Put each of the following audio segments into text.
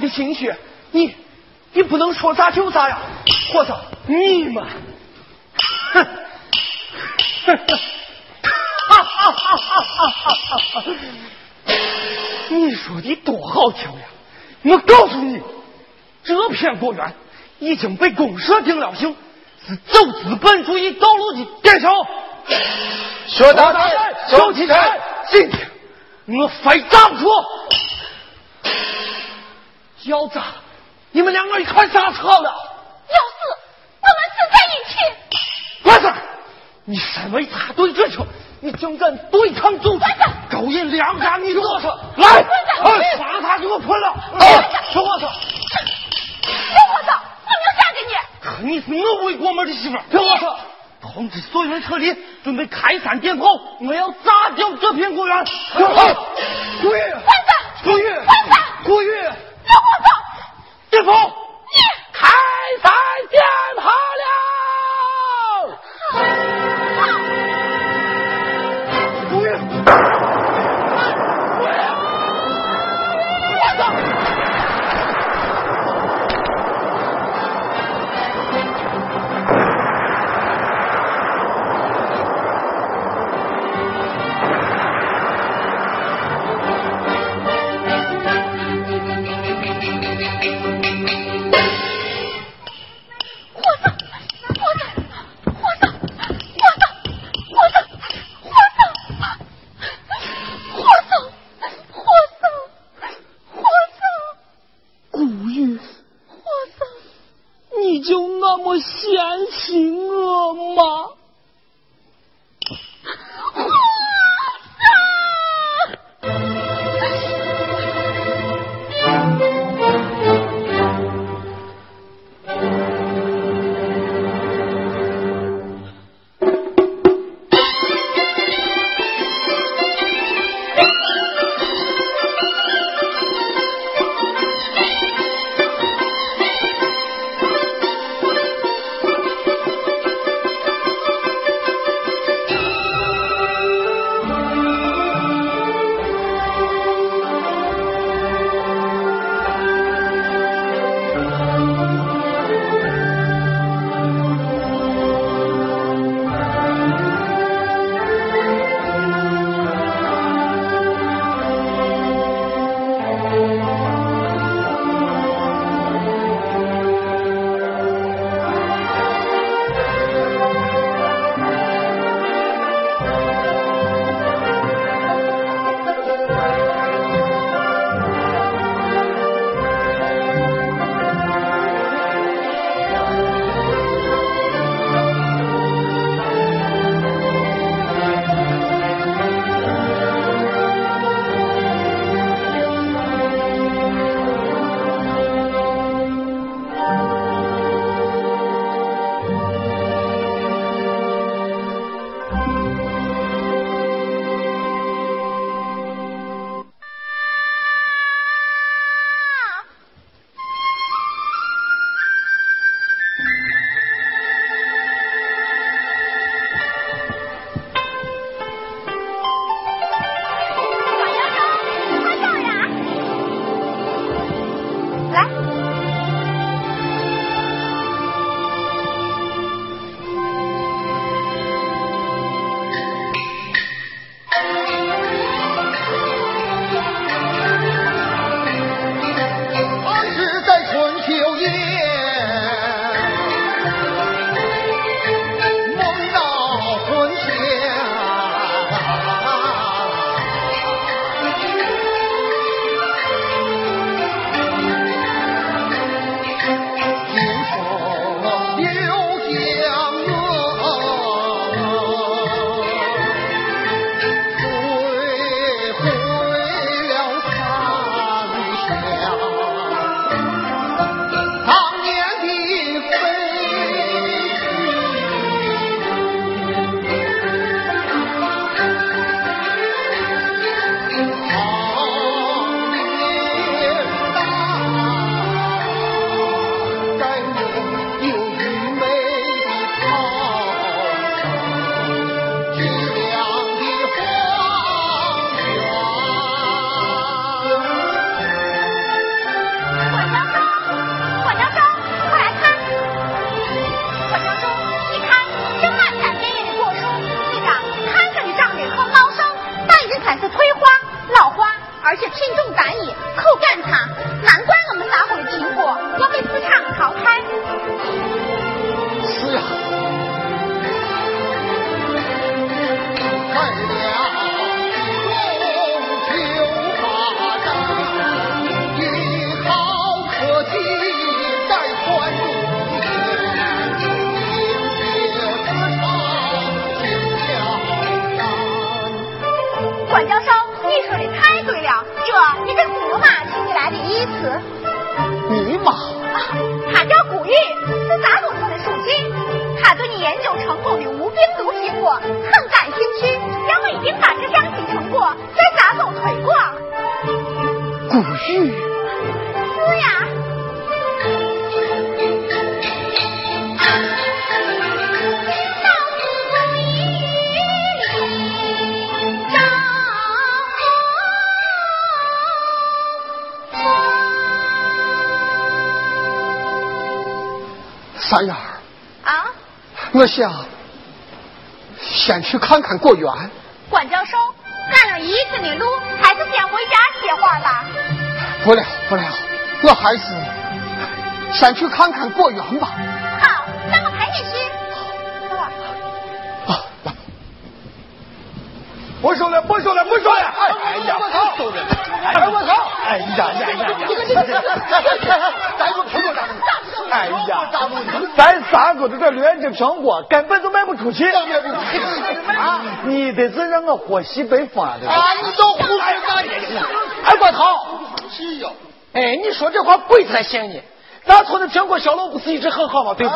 的心血，你你不能说咋就咋呀！或者，你们，哼，哈哈哈哈哈哈！你说的多好听呀！我告诉你，这片果园已经被公社定了性，是走资本主义道路的代表。薛大胆，小气人！今天我非炸不出。小子，你们两个一块下车了。要死，我们死在一起。关子，你身为大队之首，你竟敢对抗组织，勾引两家女子，来，把他给我捆了！小伙子，小伙子，我没有嫁给你。可你是我未过门的媳妇，小伙子。通知所有人撤离，准备开山点炮！我要炸掉这片果园！顾玉，关子，顾玉，关子，顾玉，小伙子，点炮！你开山点好了！三眼儿啊！我想先去看看果园。管教授，干了一天的路，还是先回家歇会儿吧。不了不了，我还是先去看看果园吧。好，那我陪你去。走吧。啊，来。不说了，不说了，不说了！哎呀，我操！哎我操！哎呀呀呀呀！咱说苹果咋？哎呀，咱三个的这劣质苹果根本就卖不出去。啊，你得是让我喝西北风啊！啊，你都胡说八道！哎，我操！是呀。哎，你说这话鬼才信呢。咱村的苹果销路不是一直很好吗？对不？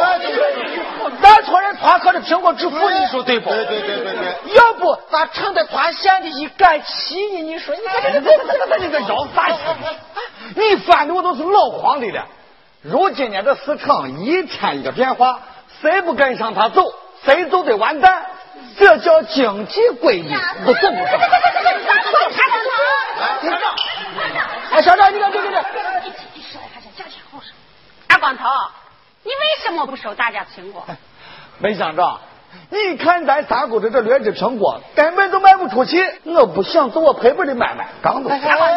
咱村人团河的苹果致富，你说对不？对对对对对。要不咱趁着团县的一杆起呢，你说你这这这这这这个绕啥心？你翻的我都是老黄历了。如今年，这市场一天一个变化，谁不跟上他走，谁就得完蛋。这叫经济规律，不懂不懂。哎，校长，你看这这这。二光头，你为什么不收大家苹果？没想着，你看咱三姑的这劣质苹果根本就卖不出去，我不想做我赔本的买卖。刚都。二光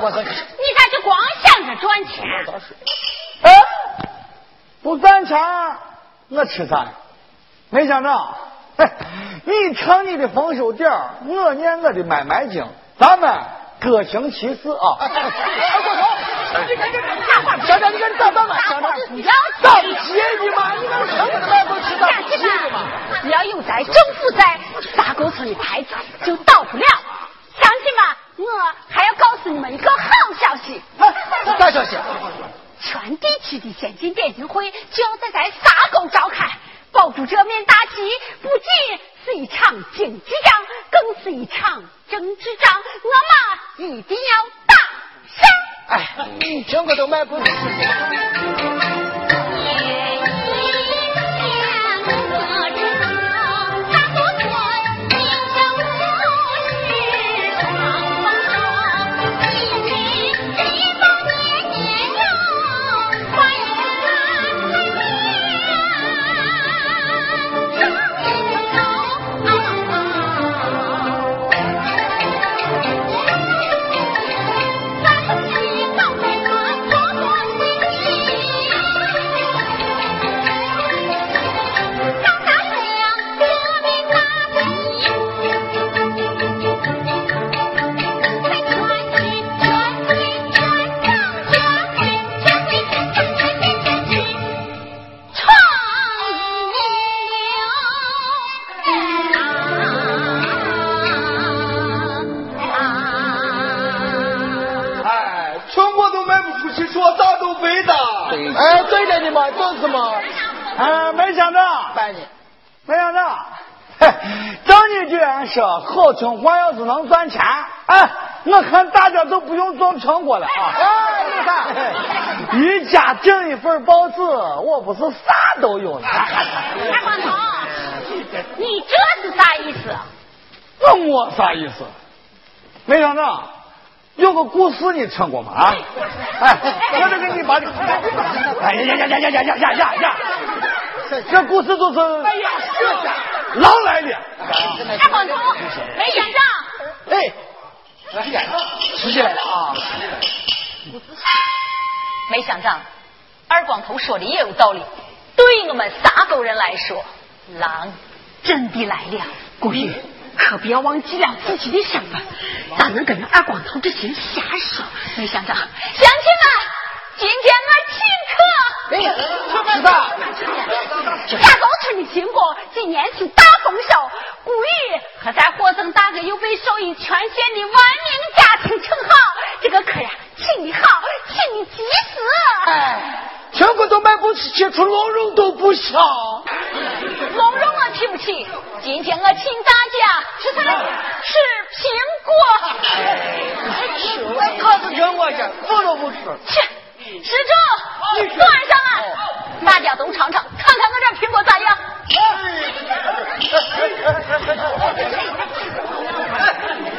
头，我操！你咋就光想着赚钱？哎，不赚钱，我吃啥呀？没想着，你唱你的丰收点我念我的买卖经，咱们各行其事啊。二光头。小张，你看你咋办嘛？小张，咋不接你嘛？你看成本卖不起，咋不接你嘛？只要有在，政府在，大沟村的。牌子就倒不了。乡亲们，我还要告诉你们一个好消息。啥消息？全地区的。先进电竞会就要在咱沙沟召开，保住这面大旗，不仅是一场经济仗，更是一场政治仗。我们一定要打胜！哎，全国都卖不听话要是能赚钱，哎，我看大家都不用种苹果了啊。哎，你看，一家订一份报纸，我不是啥都有了。大光头，你这是啥意思？我没啥意思，没想着。有个故事你听过吗？啊，哎，我这给你把这，哎呀呀呀呀呀呀呀呀呀！这故事就是，哎呀，狼来了。大光头，没想着，哎，吃起来了啊！没想到二光头说的也有道理，对于我们撒狗人来说，狼真的来了。古玉，可不要忘记了自己的身份，咋能跟着二光头这些人瞎说？没想到，乡亲们，今天我请客。哎，是吧？下高村的经过，今年是大丰收，古玉和咱霍曾大哥又被授予全县的万名家庭称号，这个客呀，请你好，请你及时。哎，全国都买不起，切出龙肉都不香。龙肉我吃不起，今天我请大家吃啥？吃苹果。哎，可是苹果去，我都不吃。去，施主，端上来，大家都尝尝，看看我这苹果咋样？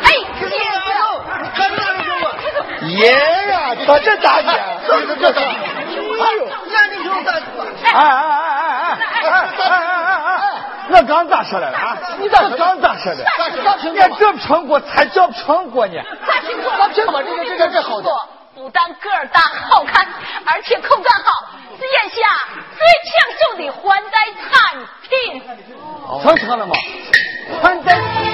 哎，谢爷呀，他这大姐，这这这，哎呦，哎哎哎哎哎哎哎哎哎！我刚咋说来了啊？你咋说？刚咋说的？咋苹果这苹果才叫苹果呢？咋苹果？啥苹果？这个这个这好的。不但个儿大好看，而且口感好，是眼下最抢手的欢待产品。成成了吗？欢待。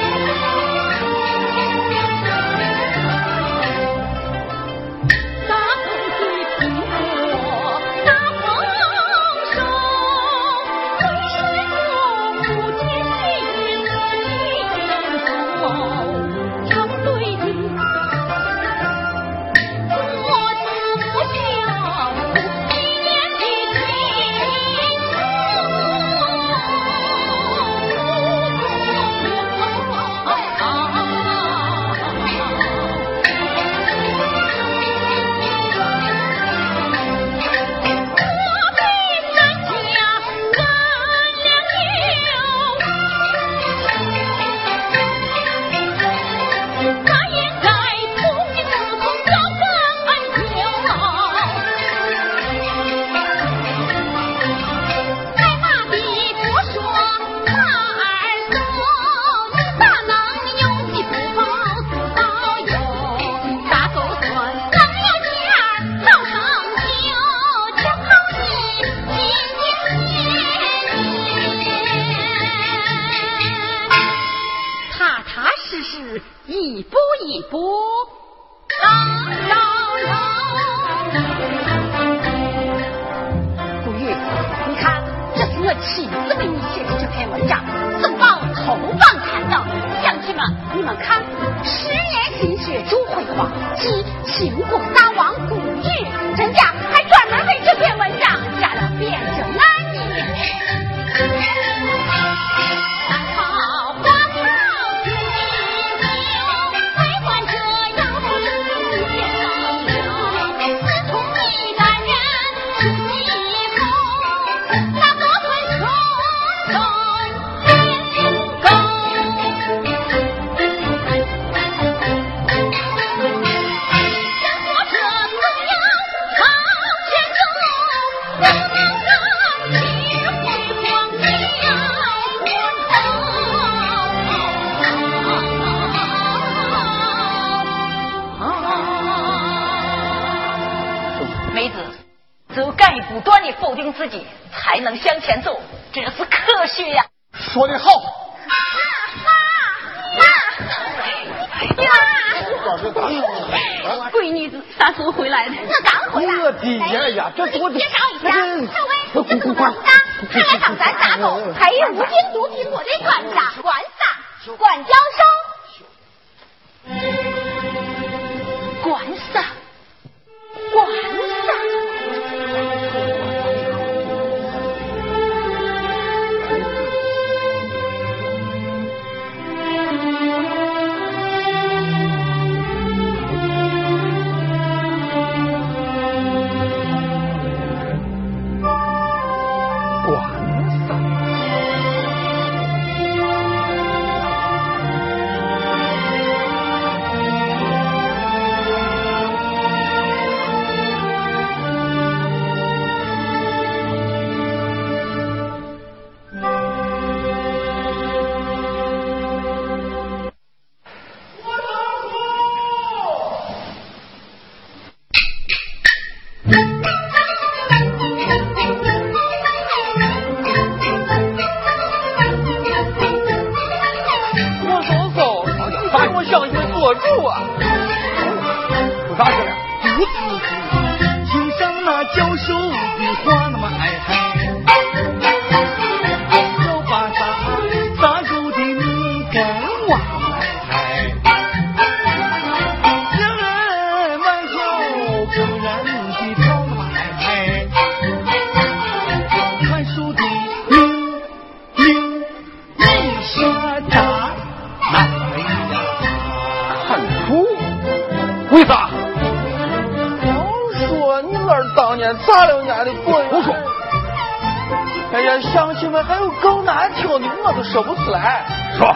哎呀，乡亲们还有更难听的，我都说不出来。说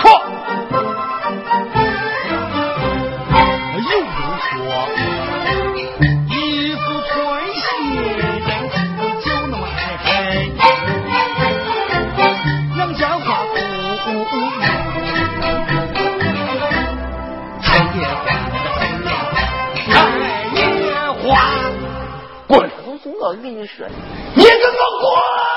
说。又如说，我跟你说，你给我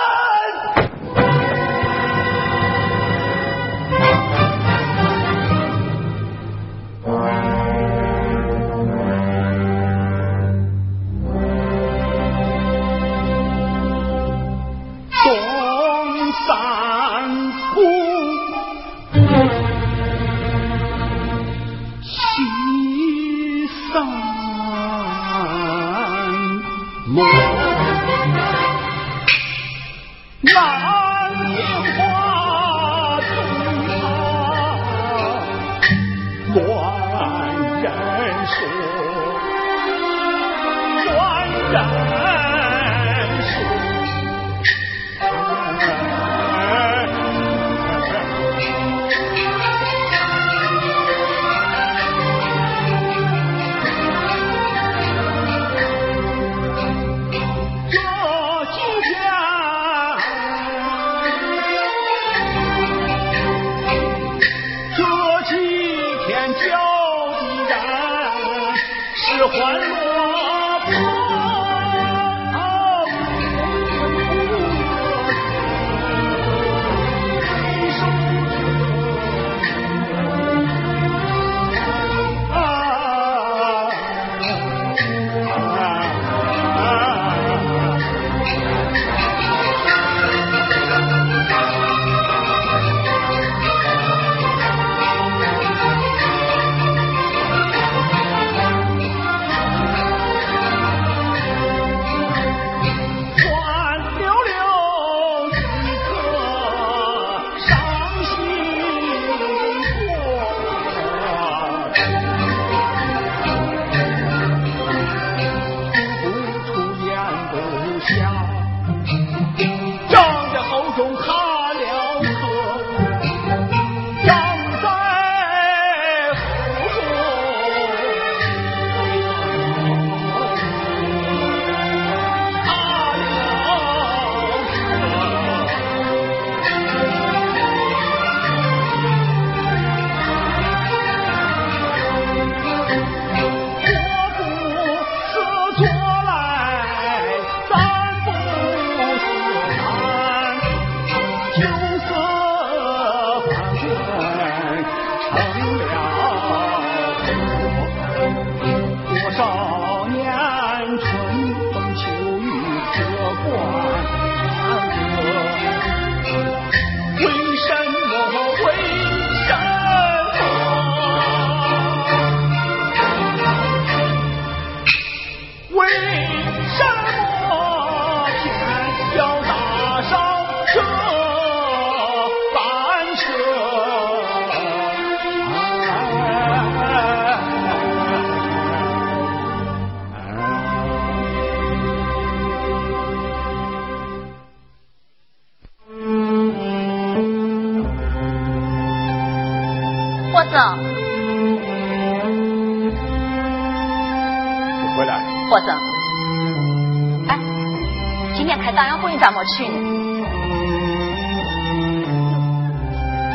去呢？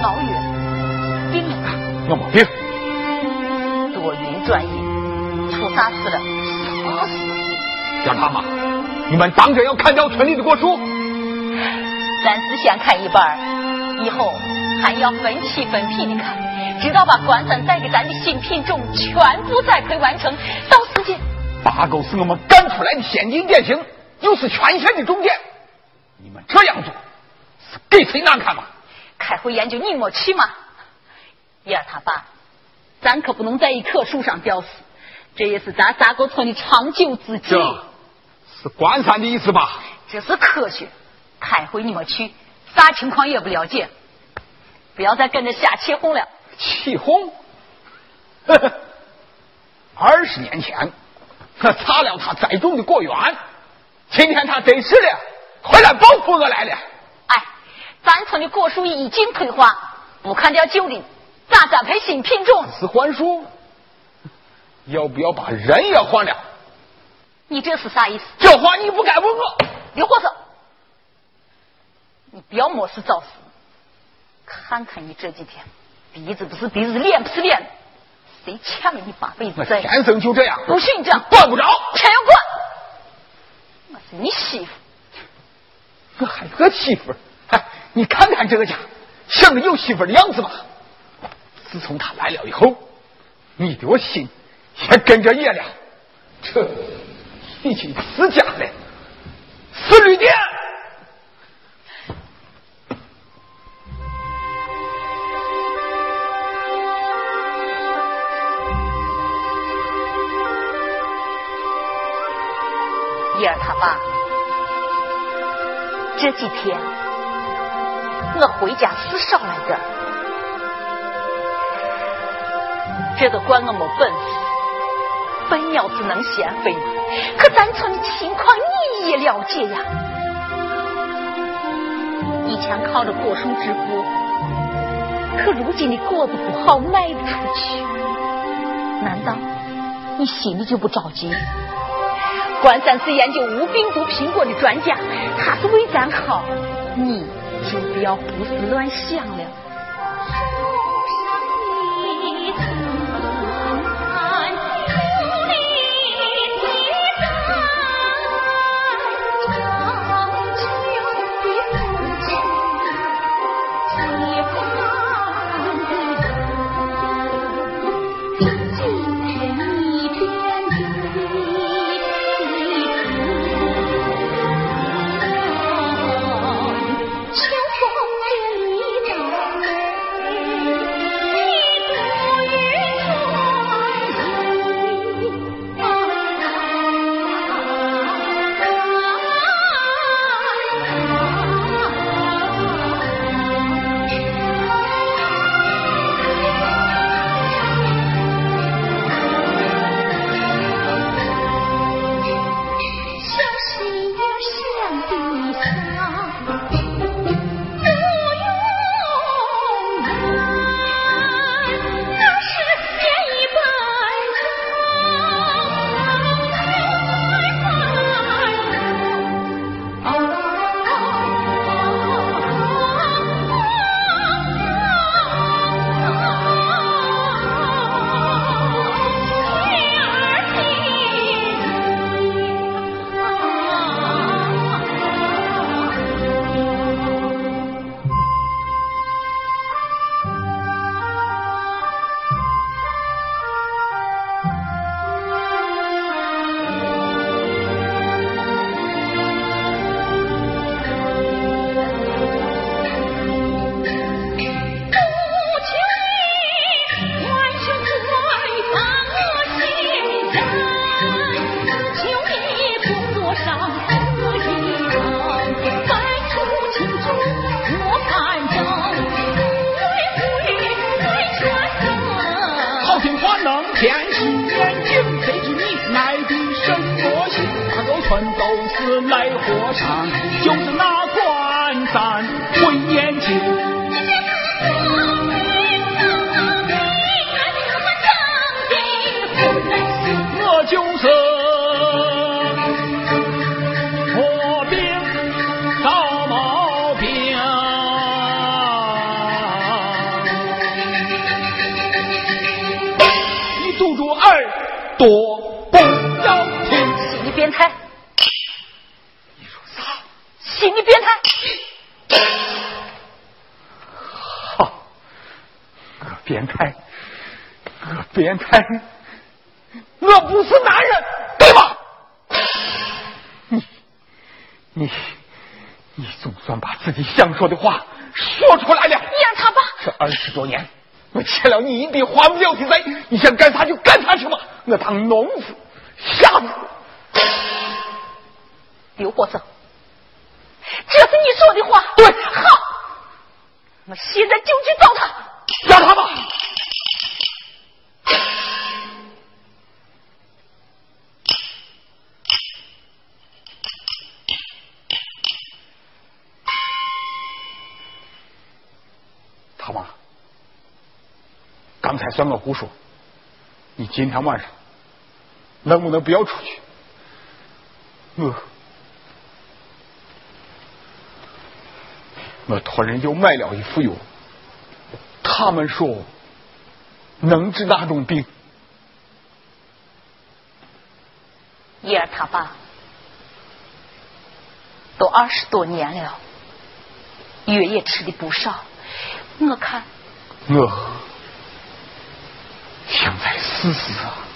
老远病了，有毛病。多云转阴，出啥事了？啥事？杨大妈，你们当真要砍掉村里的果树？暂时先砍一半，以后还要分期分批的看，直到把关山带给咱的新品种全部栽培完成，到时间。八狗是我们赶出来的先进典型，又是全县的重点，这样做是给谁难看嘛？开会研究你没去嘛？燕儿他爸，咱可不能在一棵树上吊死，这也是咱三个村的长久之计。这是关山的意思吧？这是科学。开会你没去，啥情况也不了解，不要再跟着瞎起哄了。起哄？二十年前。可擦了他栽种的果园，今天他得势了，回来报复我来了。哎，咱村的果树已经退化，不砍掉旧的，咋栽培新品种？是换树？要不要把人也换了？你这是啥意思？这话你不该问我。刘货子，你不要没事找事。看看你这几天，鼻子不是鼻子，脸不是脸。谁欠了你八辈子债？天生就这样，不信你这样，管不着，偏要管。我是你媳妇，我还有个媳妇儿。哎，你看看这个家，像个有媳妇的样子吗？自从他来了以后，你的心也跟着野了。这已经是家了，是旅店。叶儿他爸，这几天我回家是少来点这都怪我没本事，笨鸟只能先飞嘛。可咱村的情况你也了解呀，以前靠着果树致富，可如今的果子不好卖不出去，难道你心里就不着急？关三是研究无病毒苹果的专家，他是为咱好，你就不要胡思乱想了。说的话说出来了。你让他吧。这二十多年，我欠了你一笔还不了的债，你想干啥就干啥去吧。我当农夫，瞎子。刘伯生，这是你说的话。对，好，我现在就去找他。找他吧。他妈，刚才算我胡说，你今天晚上能不能不要出去？我我托人又买了一副药，他们说能治那种病。叶儿他爸都二十多年了，药也吃的不少。我看，我自私啊。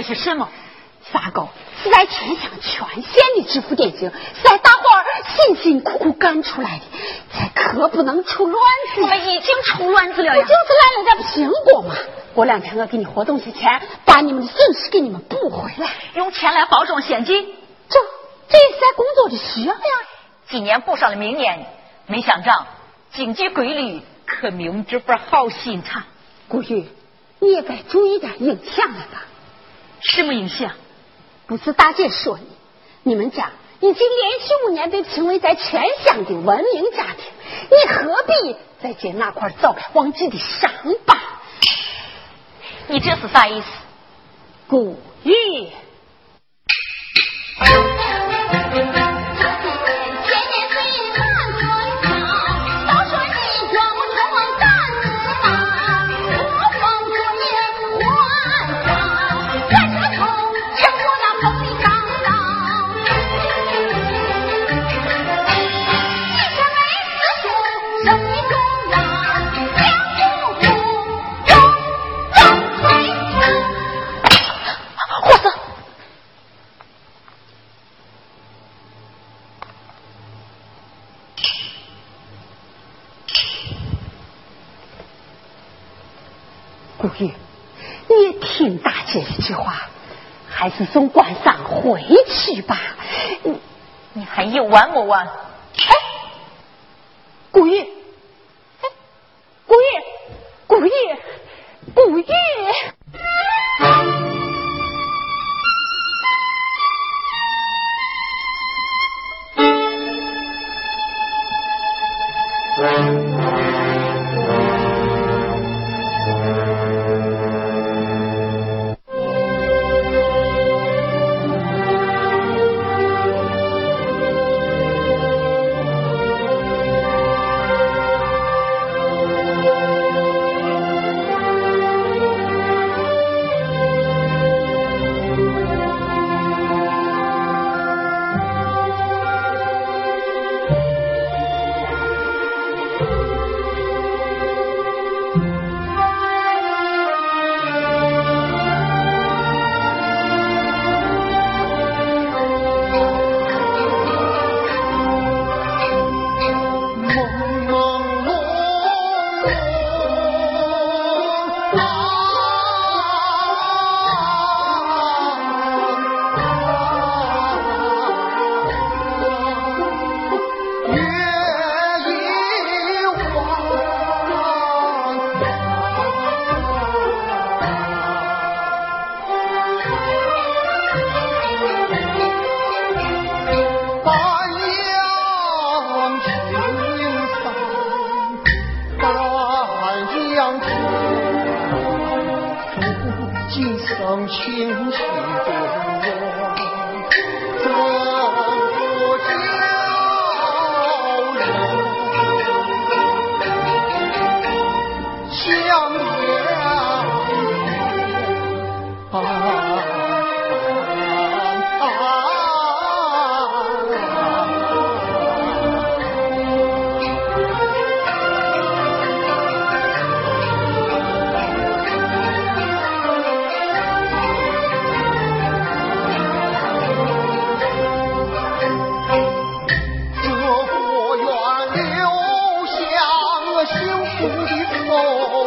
又跟你说了些什么？沙沟是在全乡全县的致富典型，是在大伙儿辛辛苦苦干出来的，这可不能出乱子。我们已经出乱子了呀！就是来了点苹果嘛。过两天我给你活动些钱，把你们的损失给你们补回来。用钱来包装现金，这这也是在工作的需要呀。今年补上了明年，没想着经济规律，可明这份好心肠。古玉，你也该注意点影响了吧？什么影响？不是大姐说你，你们家已经连续五年被评为在全乡的文明家庭，你何必再揭那块早该忘记的伤疤？你这是啥意思？古玉。听大姐一句话，还是送官上回去吧。你你还有完没完？哎，古玉，哎，姑爷，姑爷，姑爷。哦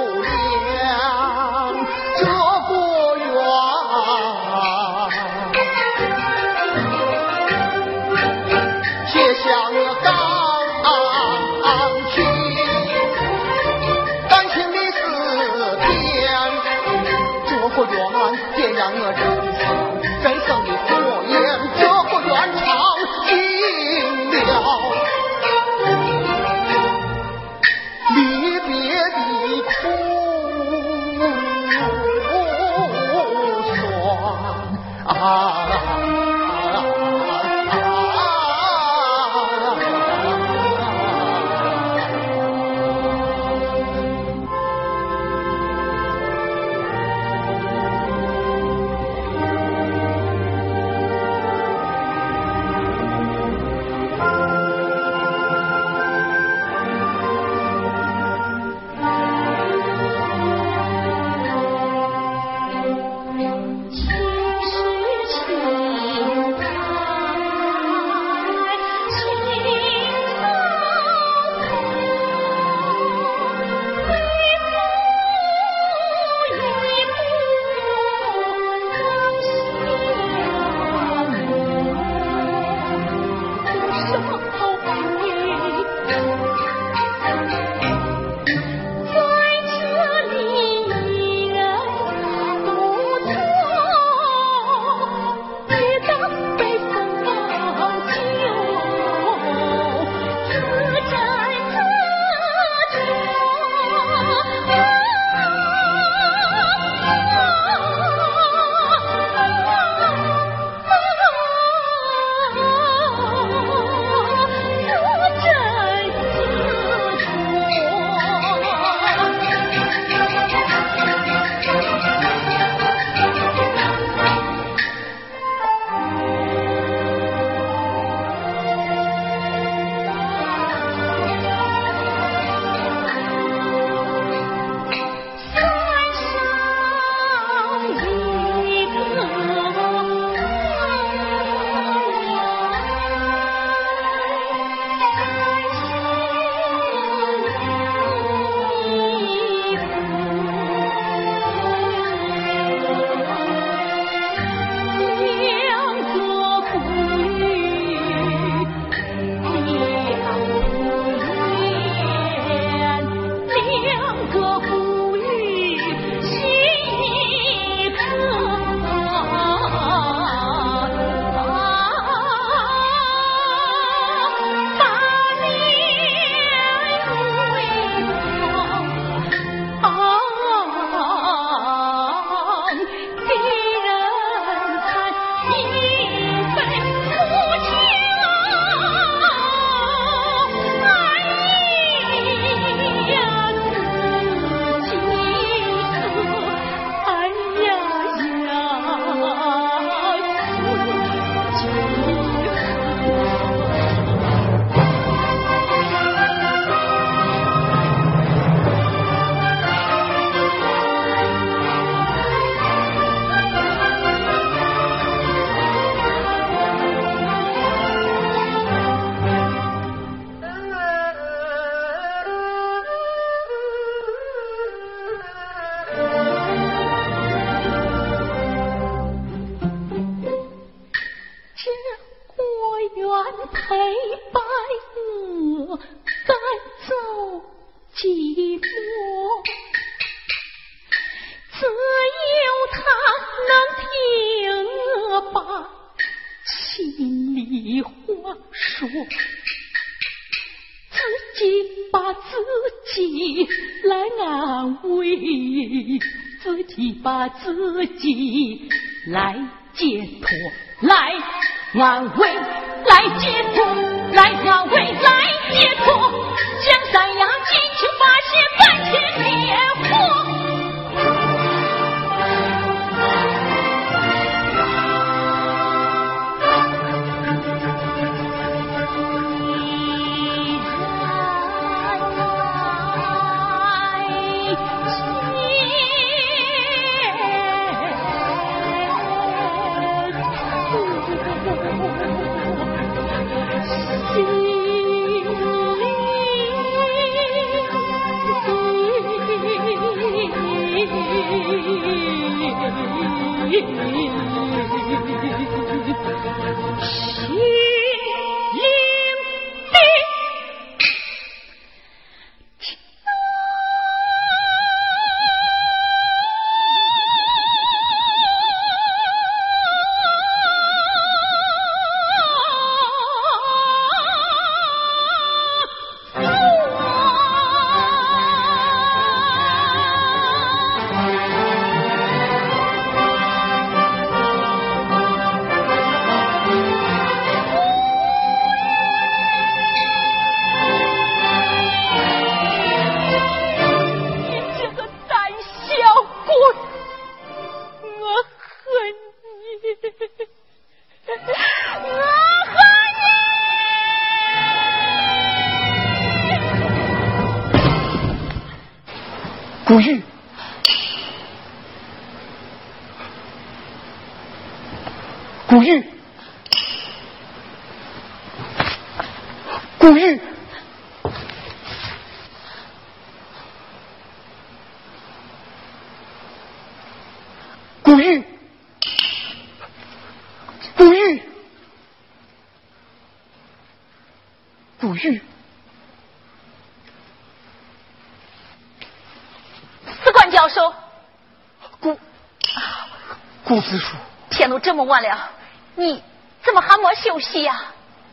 这么晚了，你怎么还没休息呀？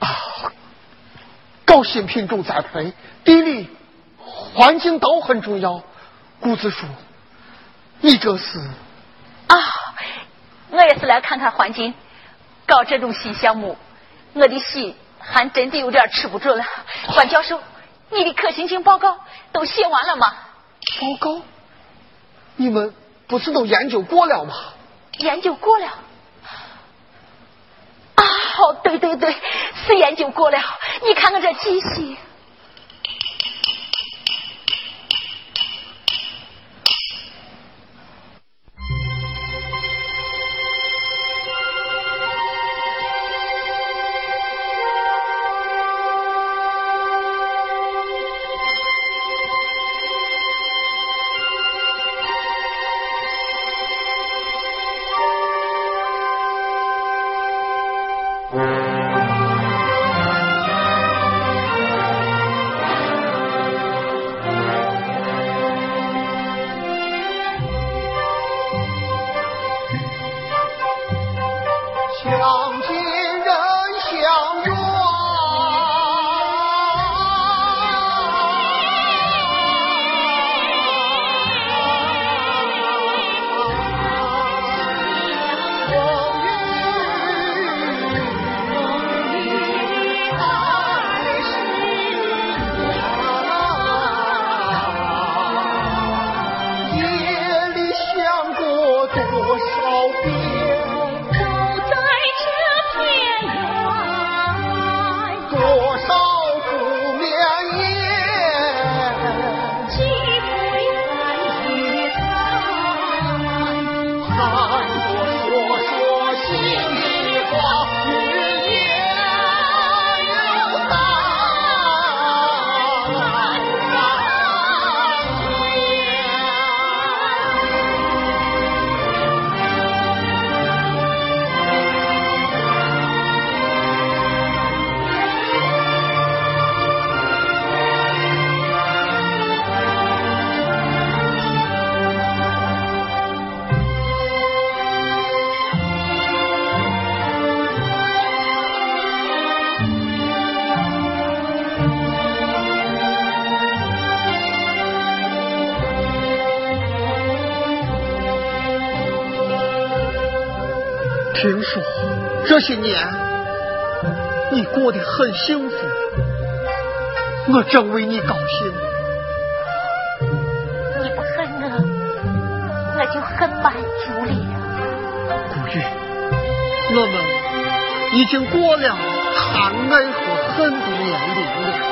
啊，高新品种栽培，地理环境都很重要。顾子书，你这是？啊，我也是来看看环境，搞这种新项目，我的心还真的有点吃不住了。关教授，你的可行性报告都写完了吗？报告？你们不是都研究过了吗？研究过了。哦，对对对，是研究过了。你看看这机器。很幸福，我正为你高兴。你不恨我，我就很满足了。古玉，我们已经过了含爱和恨的年龄了。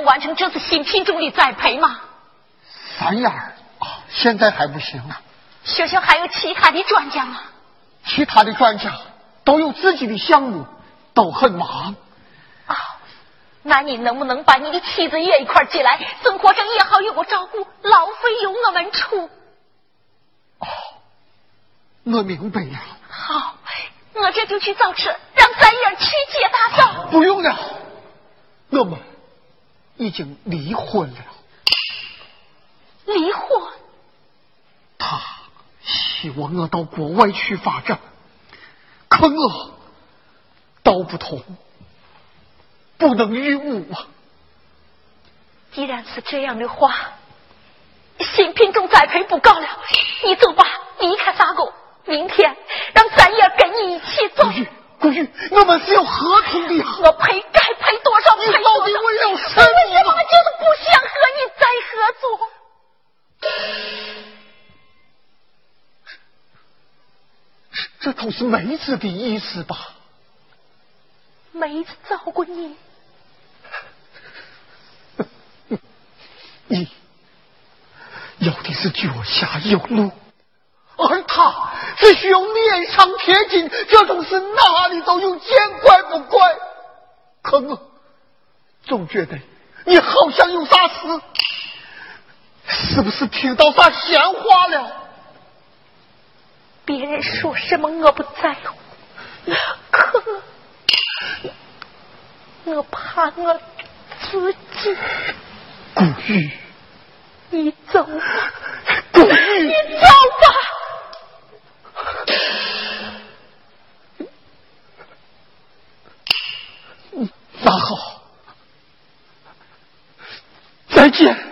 能完成这次新品种的栽培吗？三眼儿啊，现在还不行。学校还有其他的专家吗？其他的专家都有自己的项目，都很忙。啊，那你能不能把你的妻子也一块接来？生活上也好有个照顾，老费由我们出。哦，我明白了。好。我这就去造车，让三眼去接大嫂。不用了，我们已经离婚了。离婚？他希望我到国外去发展，可我道不同，不能与伍啊。既然是这样的话，新品种栽培不搞了，你走吧，离开沙沟。明天让三爷跟你一起走。古玉，我们是有合同的呀。我赔该赔多少赔多少。你到底为了什么？我就是不想和你再合作。这都是梅子的意思吧？梅子照顾 你，你要的是脚下有路。而他只需要脸上贴金，这种事哪里都有见怪不怪。可我总觉得你好像有啥事，是不是听到啥闲话了？别人说什么我不在乎，可我怕我自己。古玉，你走吧，古玉，你走吧。那好，再见。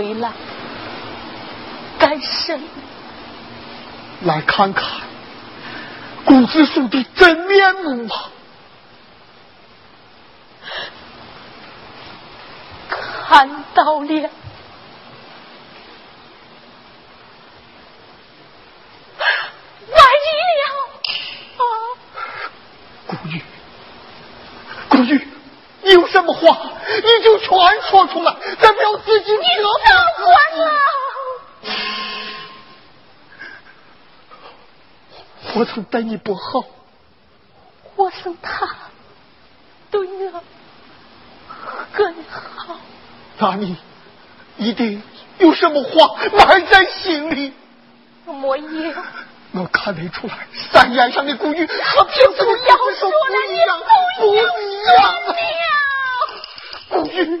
回来，干甚？来看看谷子叔的真面目吧？看到了。什么话你就全说出来，咱不要自己。你早管了。我曾待你不好，我生他对我很好。那你一定有什么话埋在心里？没有。我看得出来，三眼上的古玉和平时的样子不一样，不一样。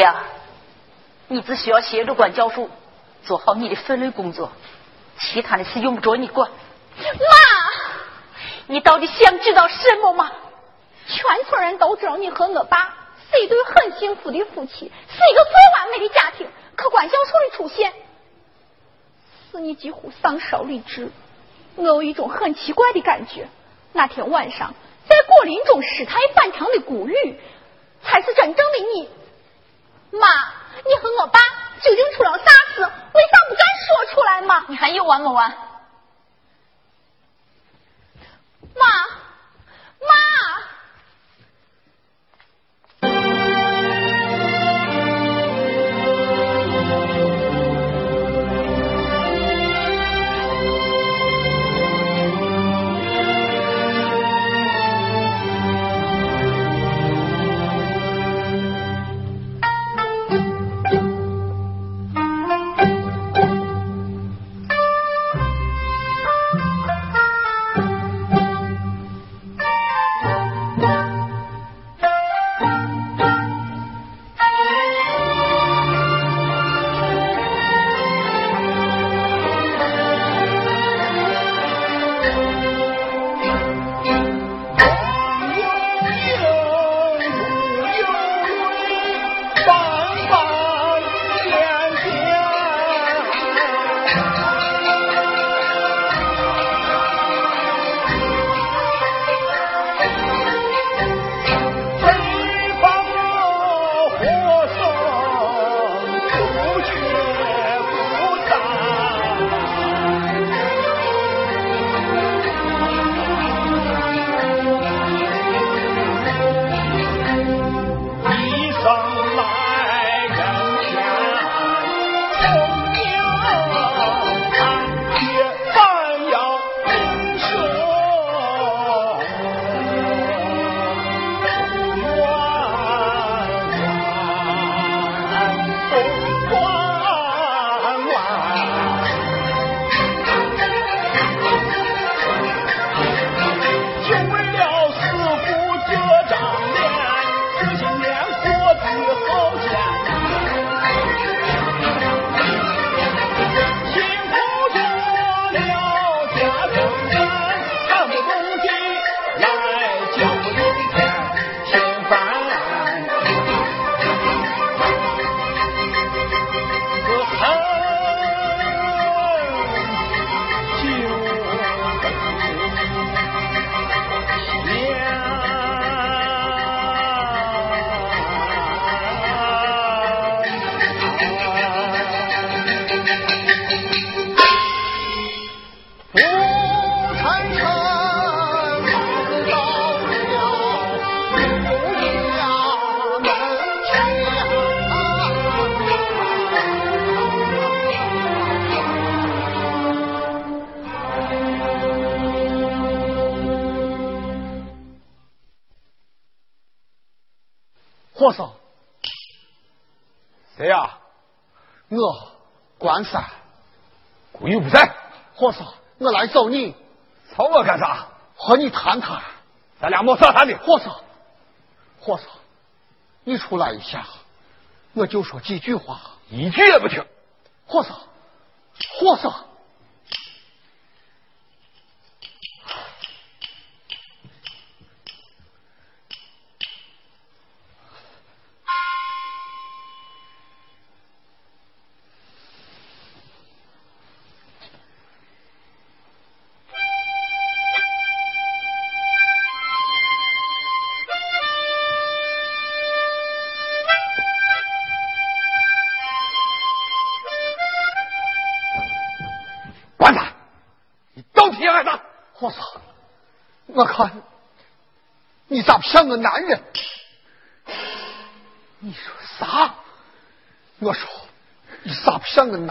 公寓。只需要协助管教书，做好你的分类工作，其他的事用不着你管。妈，你到底想知道什么吗？全村人都知道你和我爸是一对很幸福的夫妻，是一个最完美的家庭。可管教授的出现，使你几乎丧失理智。我有一种很奇怪的感觉，那天晚上在果林中失态反常的谷雨，才是真正的你，妈。你和我爸究竟出了啥事？为啥不敢说出来嘛？你还有完没完？妈。和和你谈谈。咱俩没啥谈的。和尚，和尚，你出来一下，我就说几句话。一句也不听。和尚，和尚。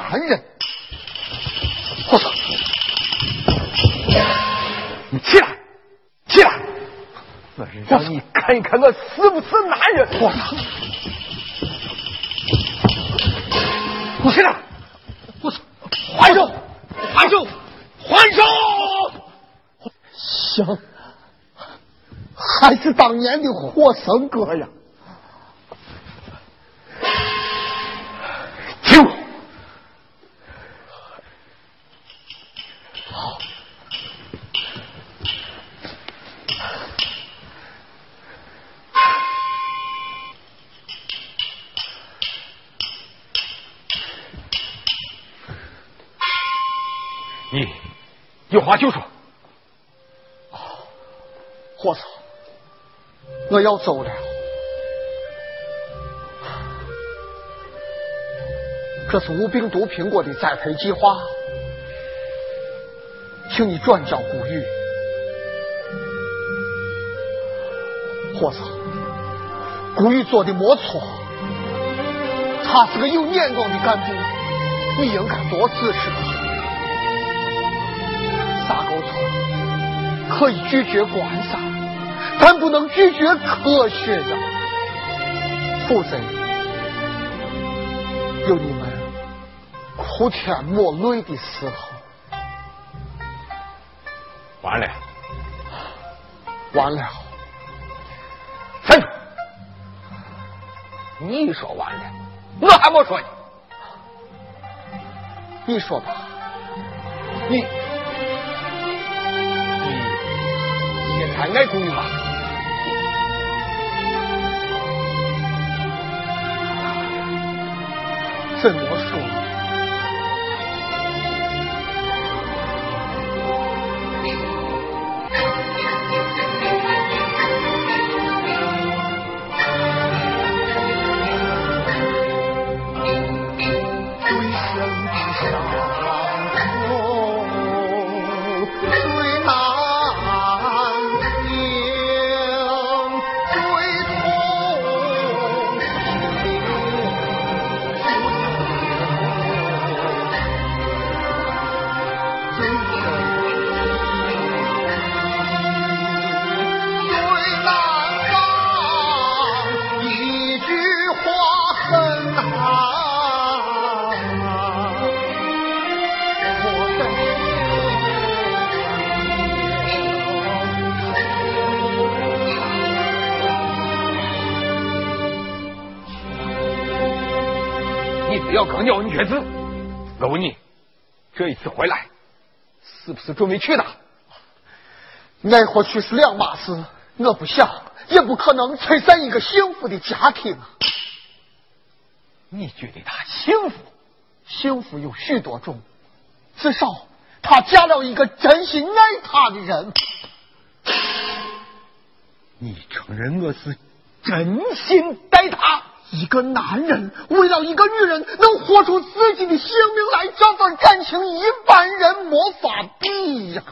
男人？我操，你起来，起来！我让你看一看我是不是男人。我操，你起来！我操！还手，还手，还手！行，还是当年的火神哥呀！话就说。和尚，我要走了。这是无病毒苹果的栽培计划，请你转交古玉。和尚，古玉做的没错，他是个有眼光的干部，你应该多支持他。可以拒绝观赏。但不能拒绝科学的，否则有你们哭天抹泪的时候。完了，完了，站住！你说完了，我还没说呢。你说吧，应该公平吧回来是不是准备娶她？爱和去是两码事，我不想，也不可能摧散一个幸福的家庭。你觉得他幸福？幸福有许多种，至少他嫁了一个真心爱他的人。你承认我是真心待他？一个男人为了一个女人能豁出自己的性命来，这份感情一般人没法比呀！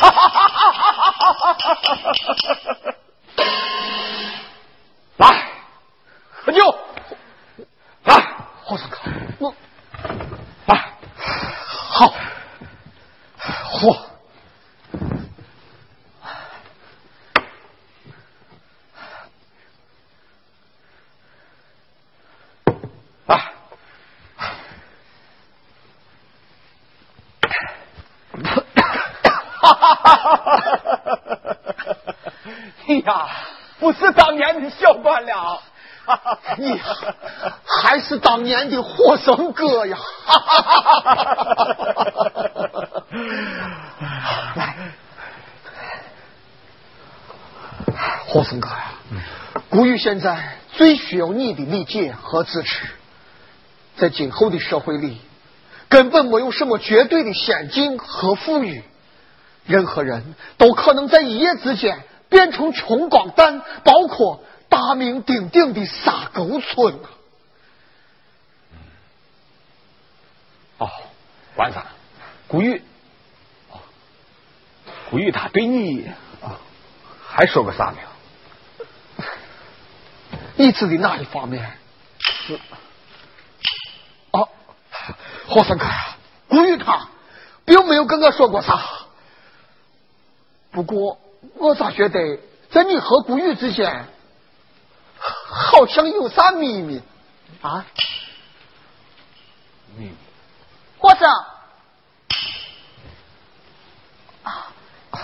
哈哈哈哈哈哈！来，喝酒，来，霍三哥，我来，好，喝。哎呀，不是当年的小官了，你还是当年的火生哥呀！来，火生哥呀，古玉现在最需要你的理解和支持。在今后的社会里，根本没有什么绝对的先进和富裕，任何人都可能在一夜之间变成穷光蛋，包括大名鼎鼎的沙沟村啊！哦，晚上，古玉，哦，古玉他对你啊，还说个啥没有？你指的哪一方面？是。霍三哥呀，古玉他并没有跟我说过啥。不过我咋觉得在你和古玉之间，好像有啥秘密啊？秘密？霍生啊，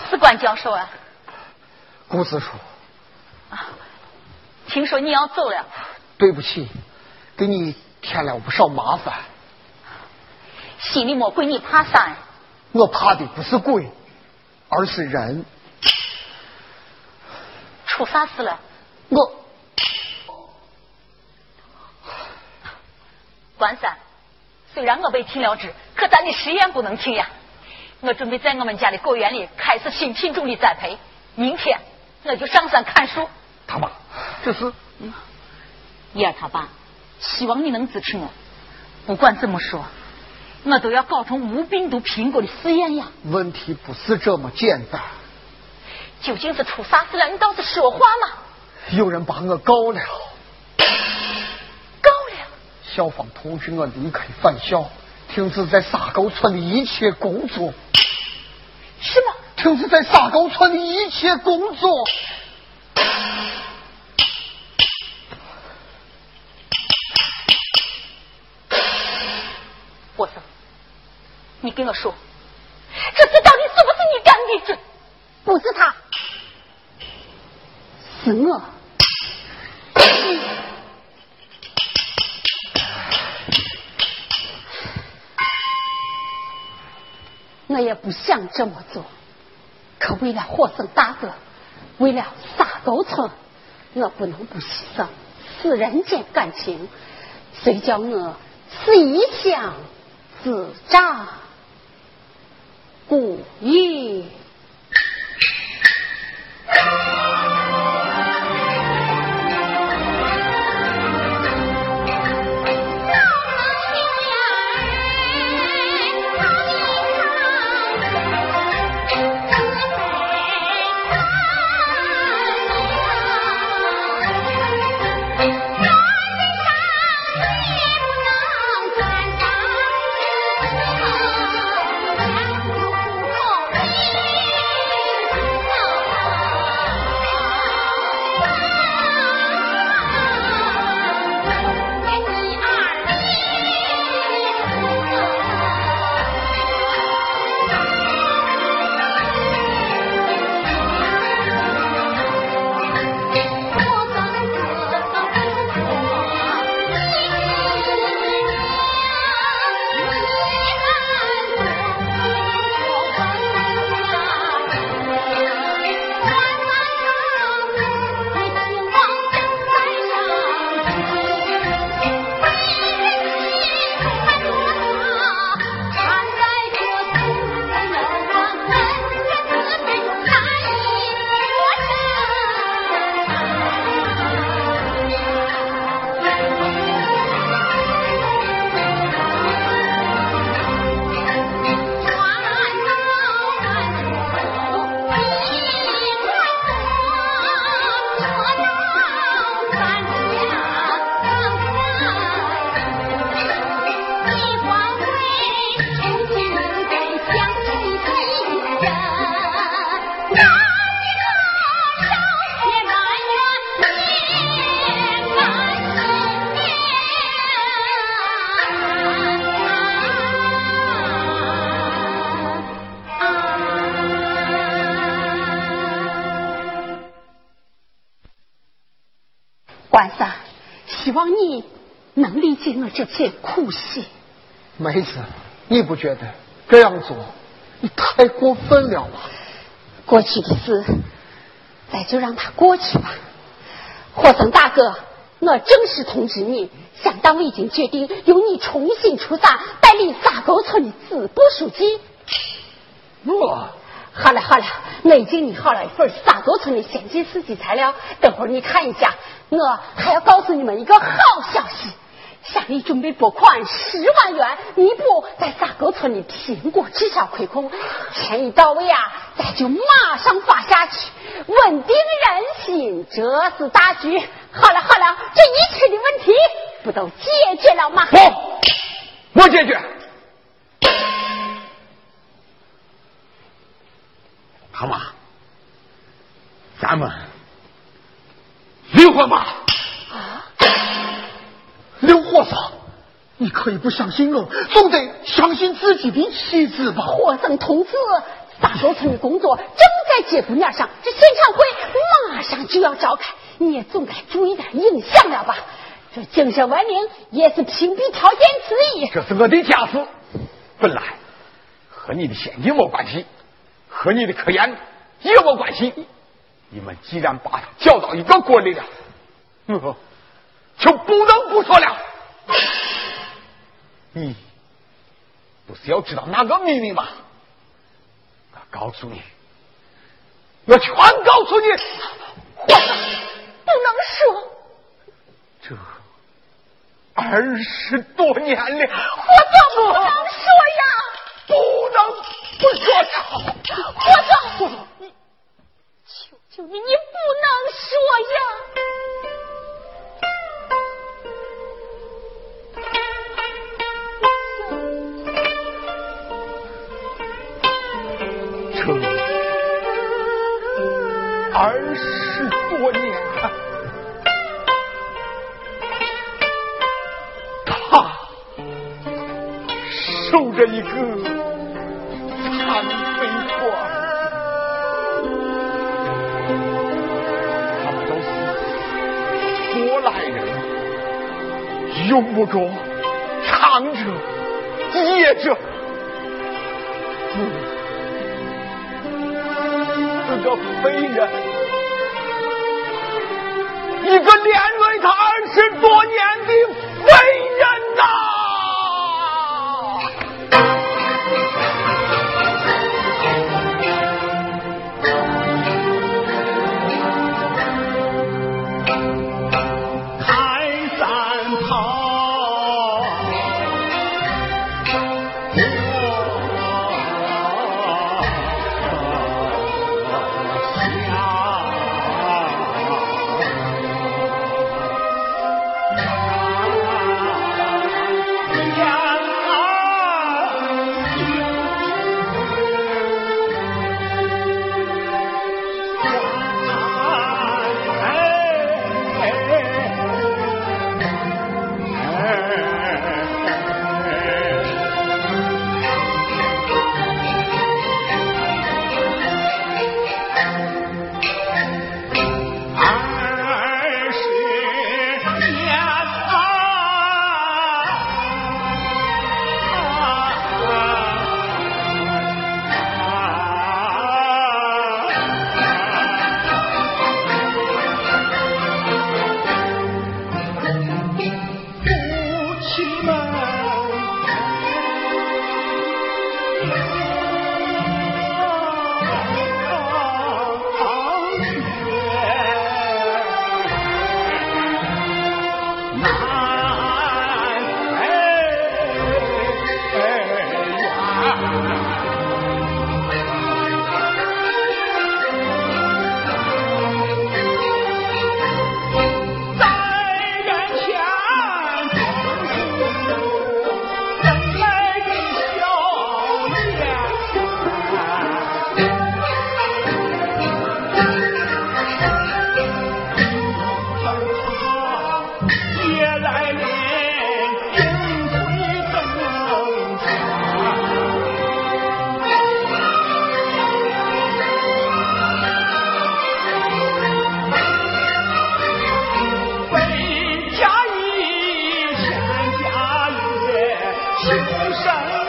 史官教授啊。顾子书。啊，听说你要走了。对不起，给你添了不少麻烦。心里魔鬼，你怕啥？我怕的不是鬼，而是人。出啥事了？我关三，虽然我被停了职，可咱的实验不能停呀。我准备在我们家的果园里开始新品种的栽培。明天我就上山砍树。他妈，这是叶儿他爸，希望你能支持我。不管怎么说。我都要搞成无病毒苹果的实验呀！问题不是这么简单。究竟是出啥事了？你倒是说话嘛！有人把我告了。告了？校方通讯我离开返校，停止在沙沟村的一切工作。是吗？停止在沙沟村的一切工作。我说，你跟我说，这事到底是不是你干的？不是他，是我。我也不想这么做，可为了获胜大哥，为了沙沟村，我不能不牺牲此人间感情。谁叫我是一想。自长故意。这片苦心。梅子，你不觉得这样做你太过分了吗？过去的事，咱就让它过去吧。霍森大哥，我正式通知你，乡党委已经决定由你重新出山，代理沙沟村的支部书记。我。好了好了，我已经拟好了一份沙沟村的先进事迹材料，等会儿你看一下。我还要告诉你们一个好消息，乡里准备拨款十万元，弥补在沙沟村的苹果滞销亏空。钱一到位啊，咱就马上发下去，稳定人心，这是大局。好了好了，这一切的问题不都解决了吗？不，我解决。好嘛，咱们离婚吧。啊！刘和尚，你可以不相信我，总得相信自己的妻子吧？和尚同志，沙沟村的工作正在节骨眼上，这现场会马上就要召开，你也总该注意点影响了吧？这精神文明也是评比条件之一。这是我的家事，本来和你的现金没关系。和你的科研也没关系。你们既然把他叫到一个锅里了，我就不能不说了。你不是要知道哪个秘密吗？我告诉你，我全告诉你。我不能说。这二十多年了，我怎么不能说呀？不能。不说呀！我说，你求求你，你不能说呀！二十多年，他守着一个。残废官，他们都是过来人，用不着长者、业者，是个飞人，一个连累他二十多年的废人呐！Hallelujah.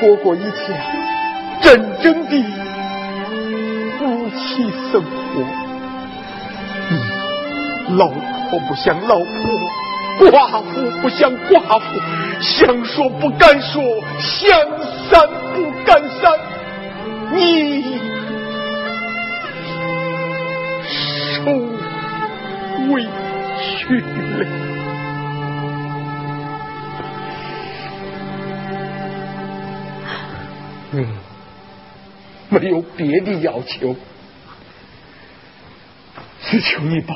过过一天真正的夫妻生活。你老婆不像老婆，寡妇不像寡妇，想说不敢说，想别的要求，只求你把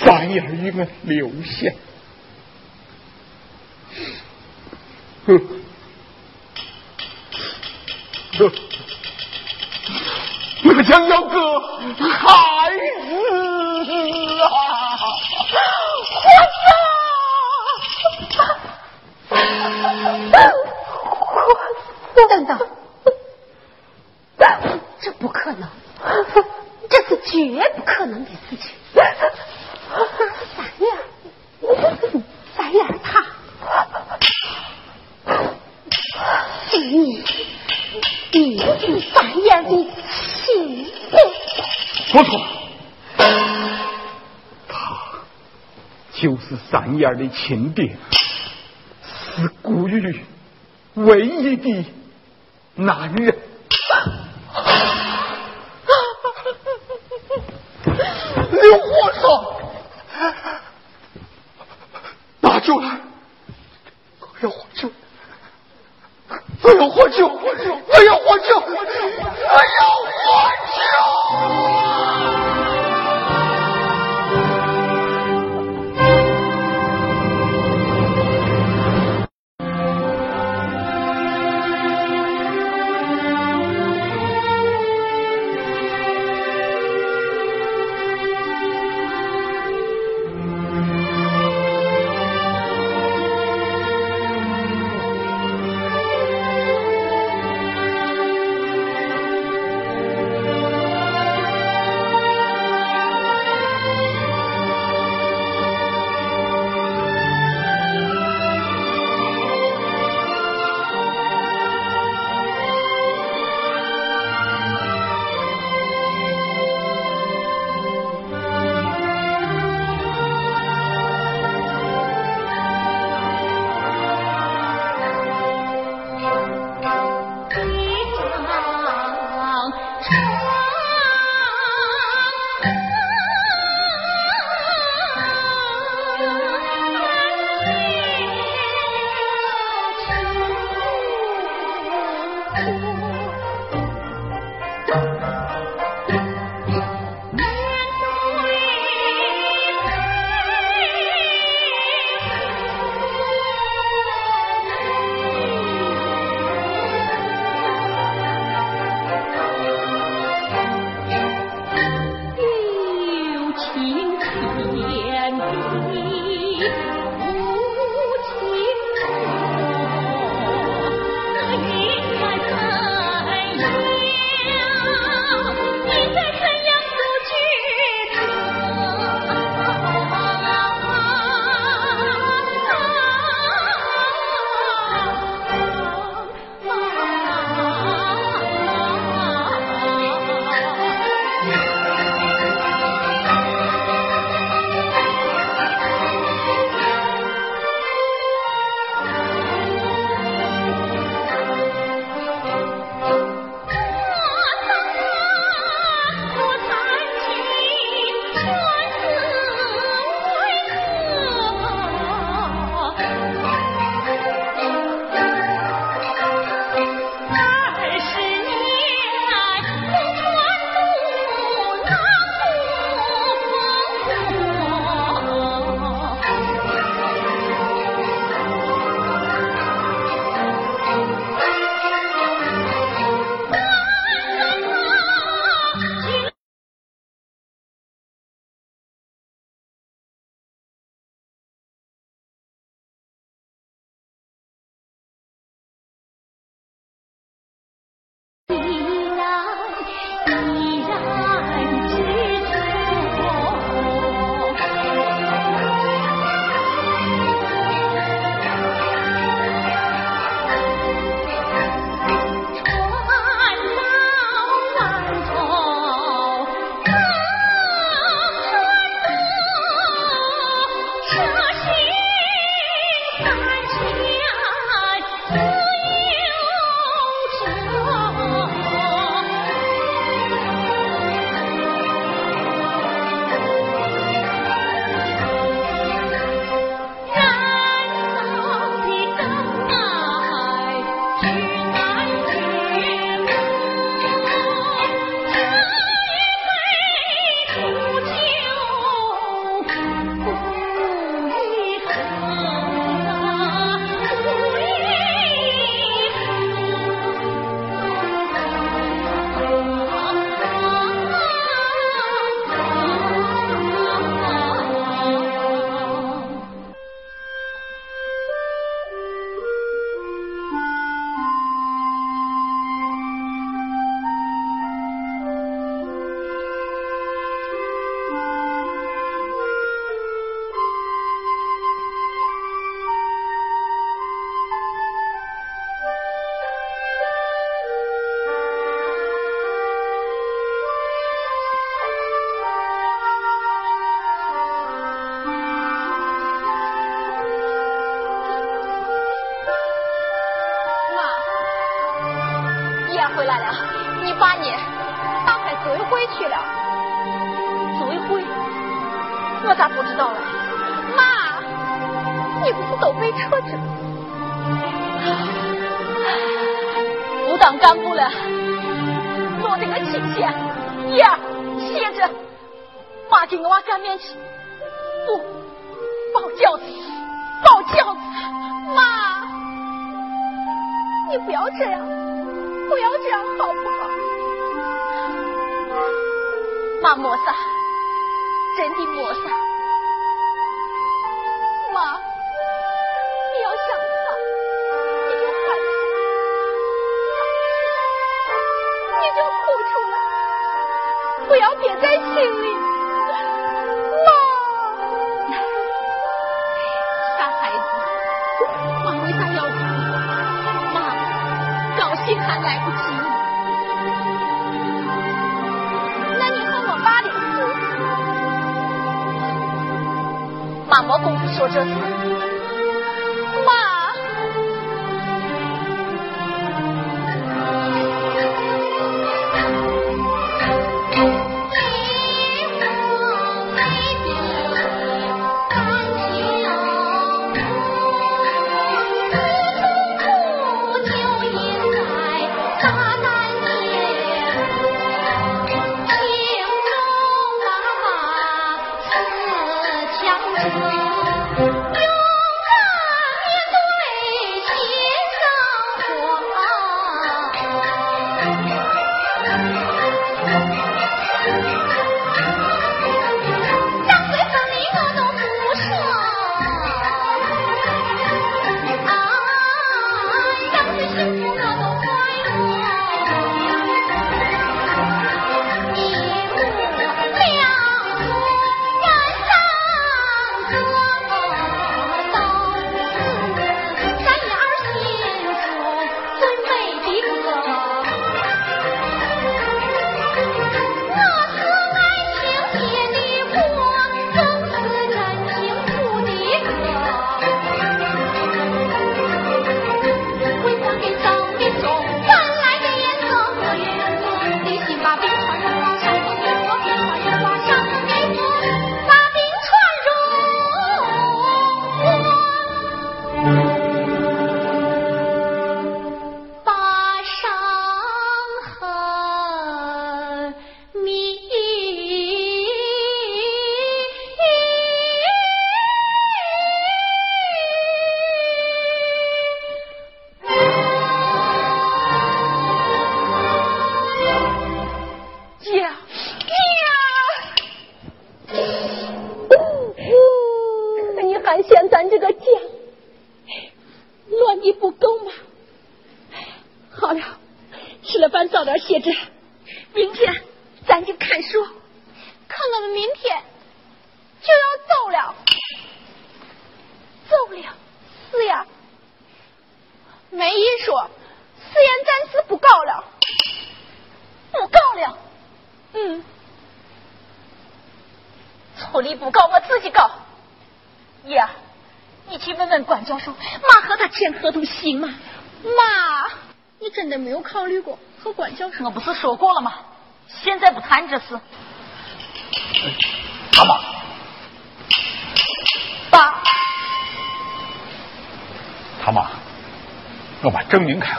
三眼与我留下。哼！哼，我想要个孩子啊！等等，这不可能，这是绝不可能的事情。三眼，三眼他，你，你是三眼的亲爹。不错，他就是三眼的亲爹，是古玉唯一的。男人，刘和尚，拿酒来，我要喝酒，我要喝酒，我要喝酒，我要喝酒。也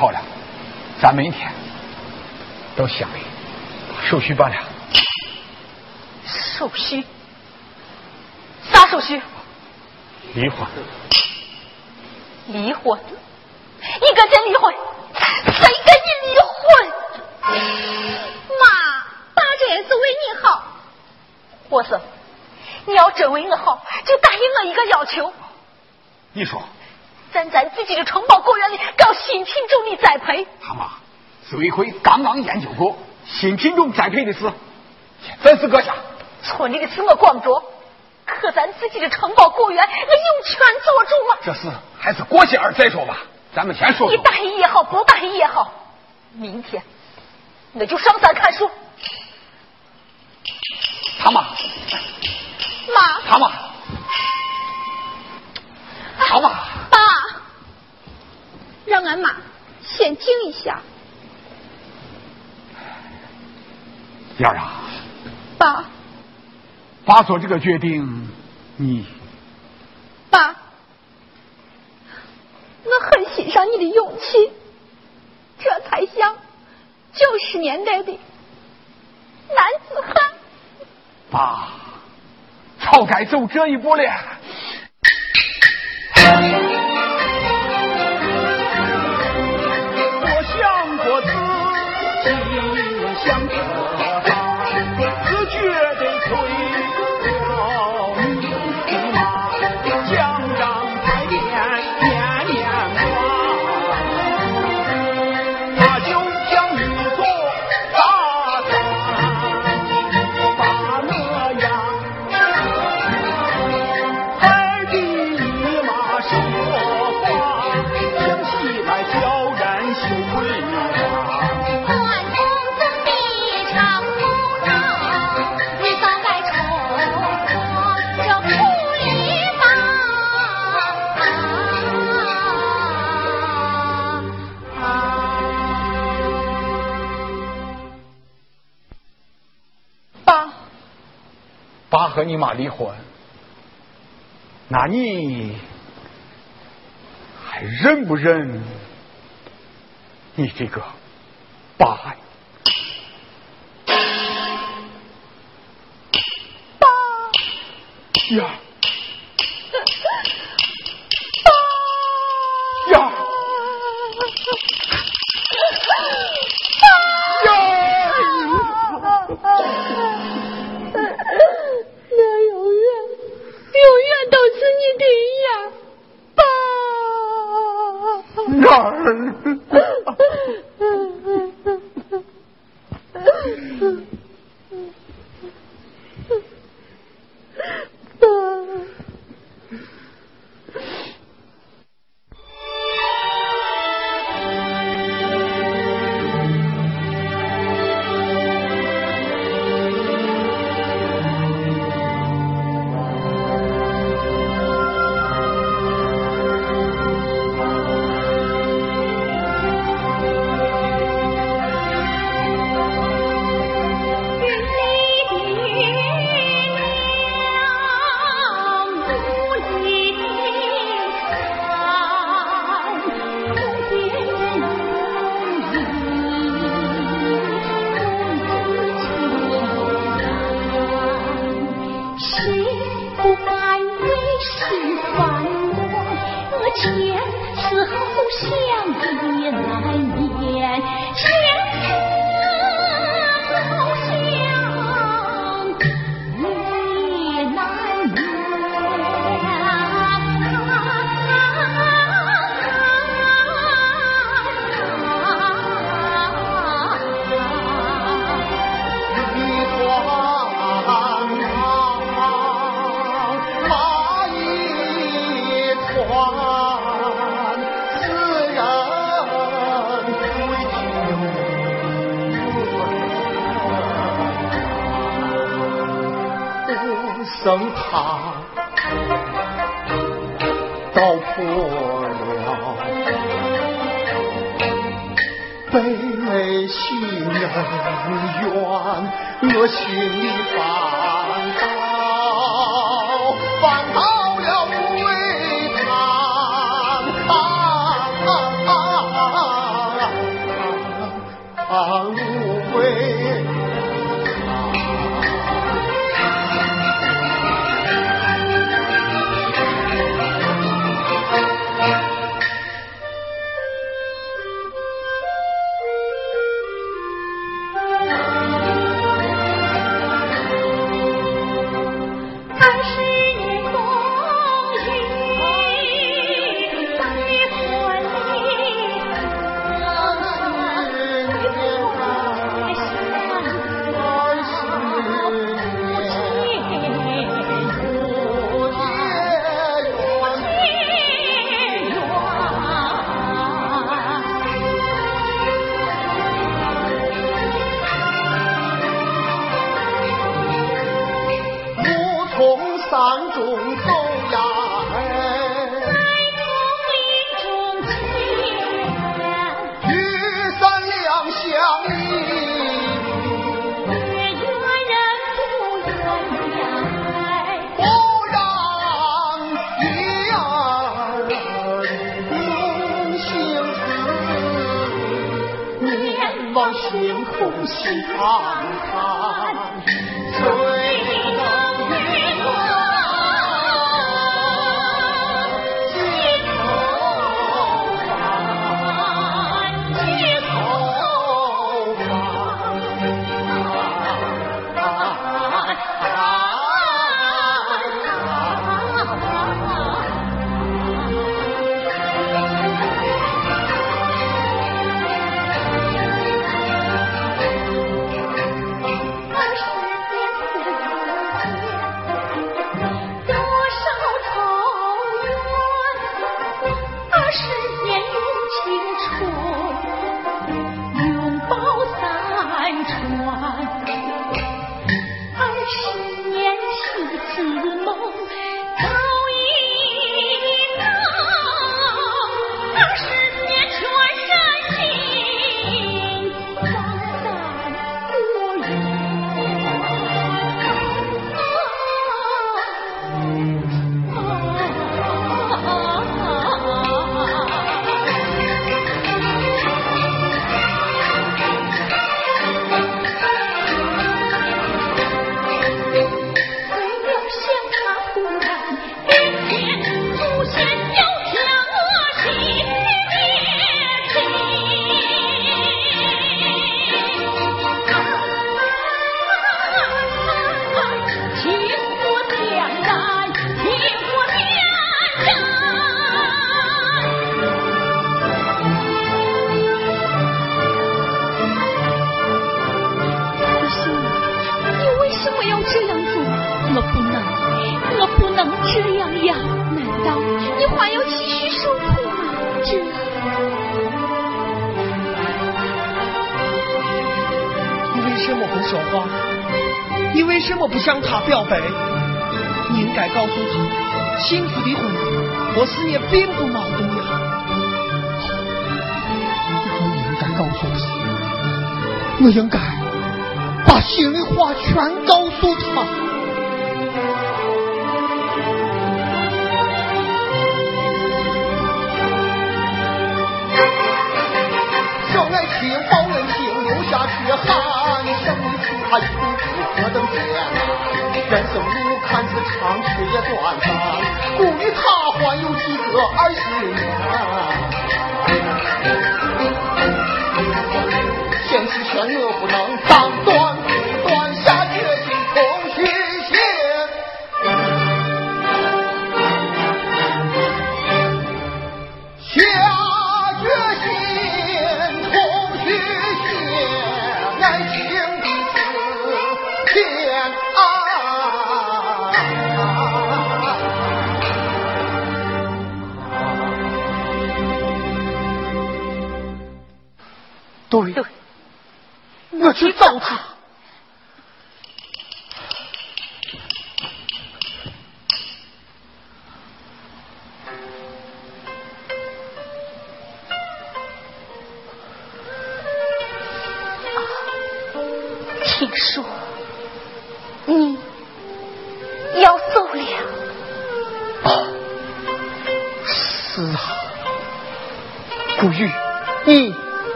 好了，咱明天到乡里手续办了。手续？啥手续？离婚。离婚？你跟谁离婚？谁跟你离婚？妈，大这也是为你好。我说，你要真为我好，就答应我一个要求。你说。在咱自己的承包果园里搞新品种的栽培。他妈，紫薇辉刚刚研究过新品种栽培的事，也是搁下。村里的事我管不着，可咱自己的承包果园，我有权做主吗？这事还是过些儿再说吧。咱们先说,你答应也好，不答应也好，明天那就上山看树。他妈，妈，他妈，他妈，爸。让俺妈先静一下。燕儿啊，爸，爸做这个决定，你爸，我很欣赏你的勇气，这才像九十年代的男子汉。爸，早该走这一步了。相。和你妈离婚那你还认不认你这个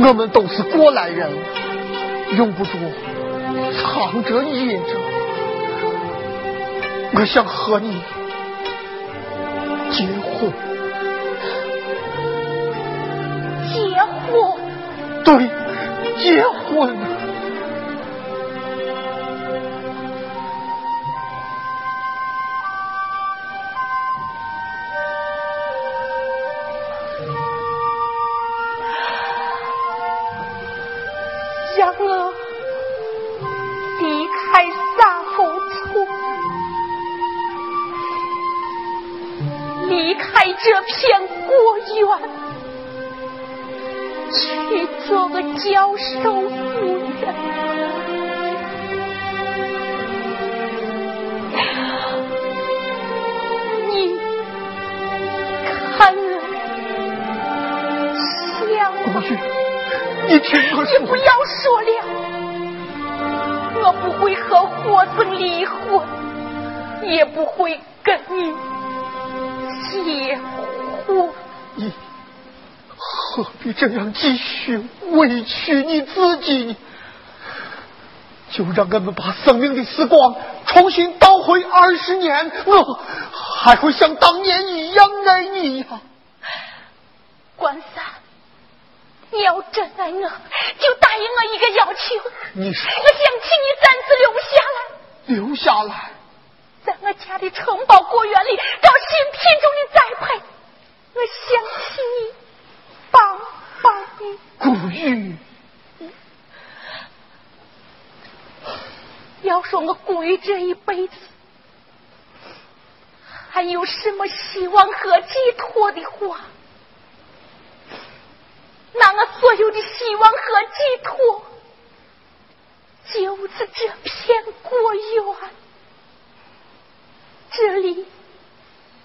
我们都是过来人用不着藏着掖着我想和你结婚。结婚。对结婚。委屈你自己？就让我们把生命的时光重新倒回二十年，我还会像当年一样爱你呀。关三，你要真爱我，就答应我一个要求。你说，我想请你暂时留下来，留下来，在我家的城堡果园里搞新品种的栽培。我想请你帮帮你。古玉，要说我古玉这一辈子还有什么希望和寄托的话，那我所有的希望和寄托就是这片果园，这里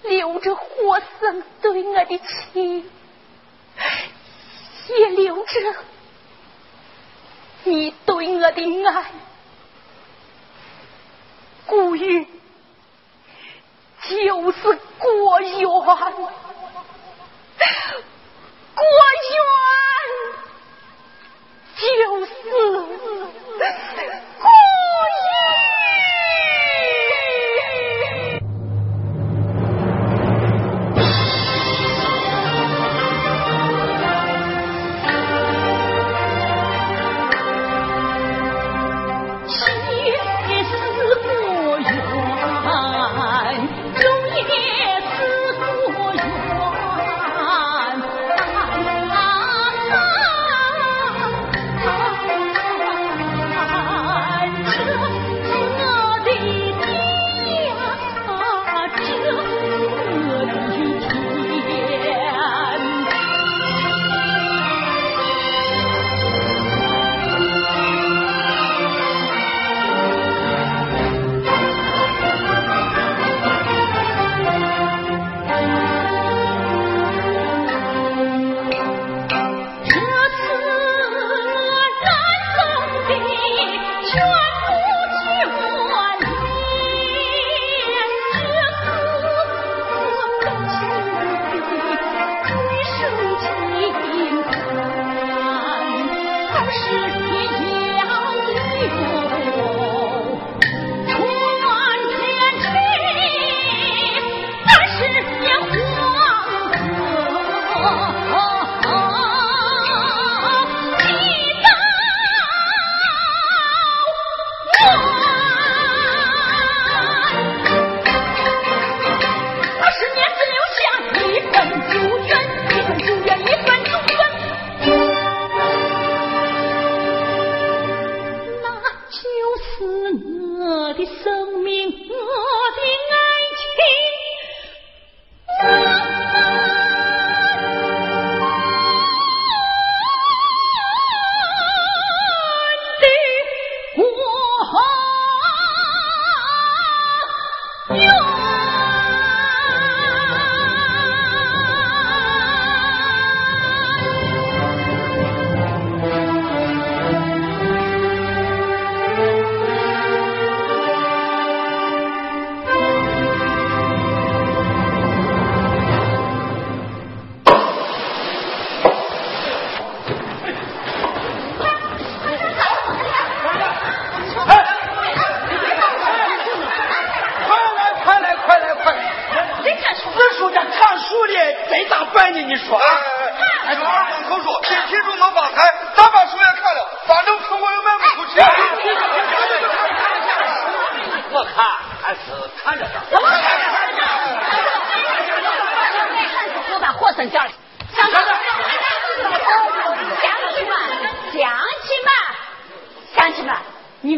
留着活生对我的情，也留着你对我的爱。古玉就是果园，果园就是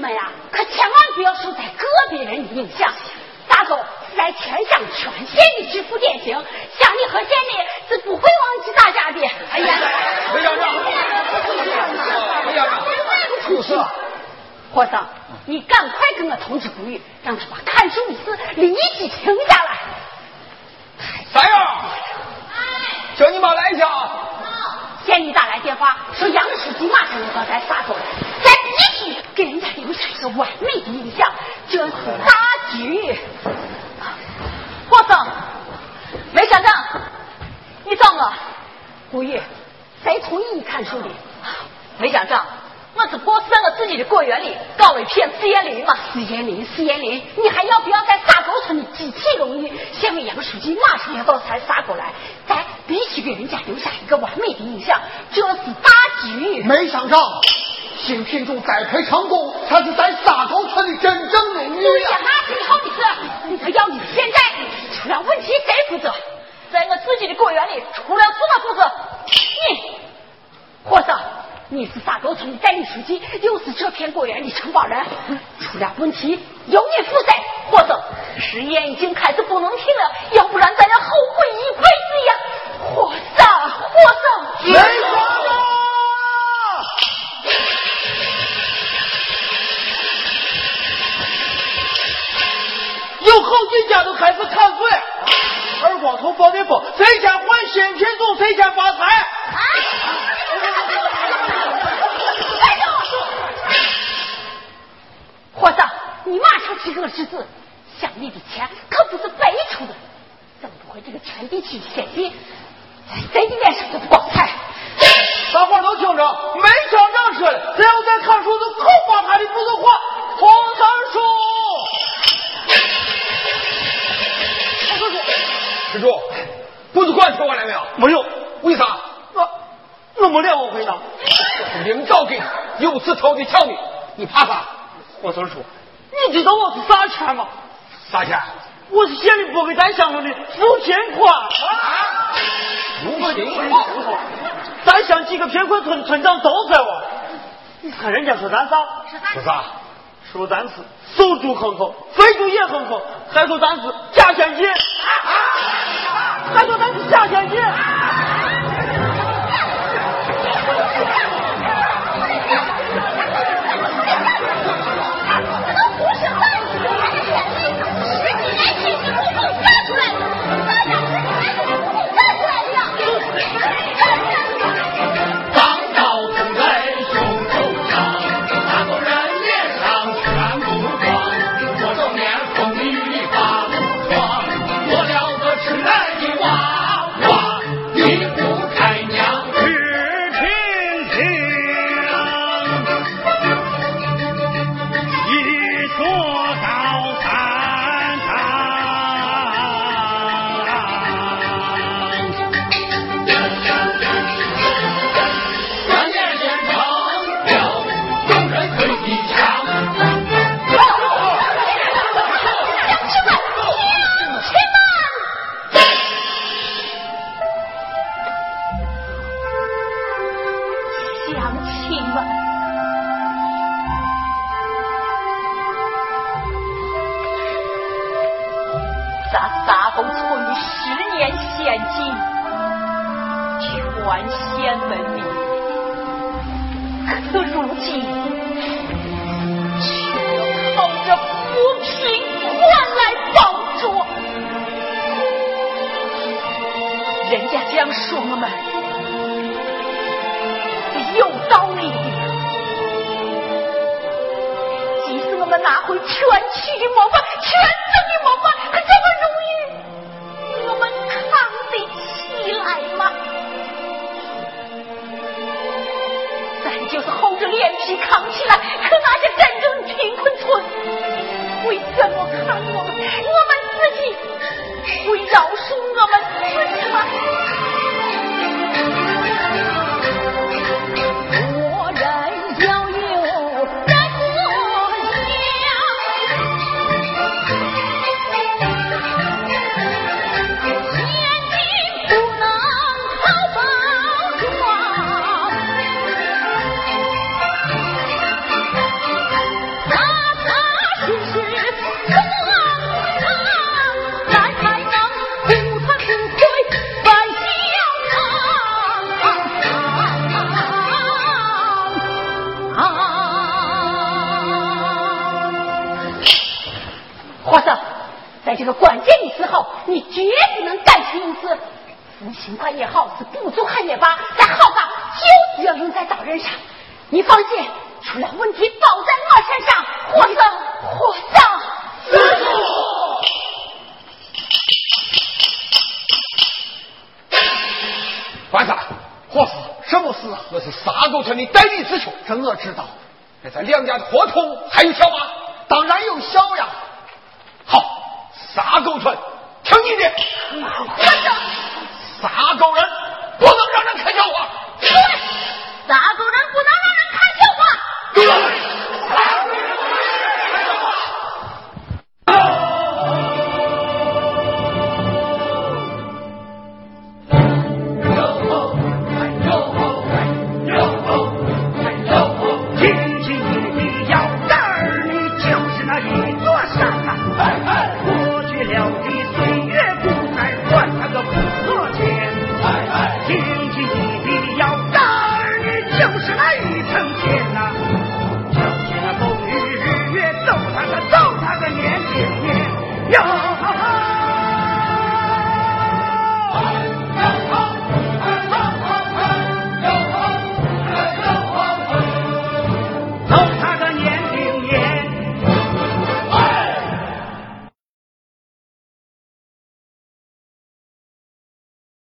们呀，可千万不要受在个别人的影响。大狗是在天上全县的致富典型，乡里和县里是不会忘记大家的。哎呀，回家长，回家长，出事！霍桑，你赶快跟我通知古玉，让他把看书的事立即停下来。三样，叫你妈来一下啊。县里打来电话说杨书记马上就到咱沙头，咱必须给人家留下一个完美的印象，这是大局。霍总，梅乡长，你找我？古玉，谁同意你看书的？梅乡长，我只不过在我自己的果园里搞了一片试验林嘛。试验林，试验林，你还要不要在沙沟村的集体荣誉？县委杨书记马上要到咱沙沟来，咱必须给人家留下一个完美的印象，这是大局。梅乡长，新品种栽培成功，才是咱沙沟村的真正荣誉对呀，呀！那最好的是，你可要你现在出了问题谁负责？在我自己的果园里出了什么负责？你，和尚，你是沙沟村的代理书记，又是这片果园的承包人，出了问题由你负责。或者实验已经开始不能停了，要不然咱要后悔一辈子呀！和尚，和尚，梅乡长，有好几家都开始砍树了。二光头放的风，谁先换新品种，谁先发财。伙子，你马上去我侄子，乡里的钱可不是白出的，怎不会这个全地区先进，在谁的脸上都不光彩。大伙儿都听着，没乡长说的，只要在砍树，就扣把他的不是话。黄三叔，黄三叔，施主，不是管听我了没有？没有，为啥？我我没脸我回答。领导给有次头的条例，你怕啥？黄三叔，你知道我是啥钱吗？啥钱？我是县里拨给咱乡村的扶贫款。啊扶贫款咱乡几个贫困村村长都在我。你看人家说咱啥？说啥？说咱是守住坑口，非住也哼哼，还说咱是假先进，还说咱是假先进。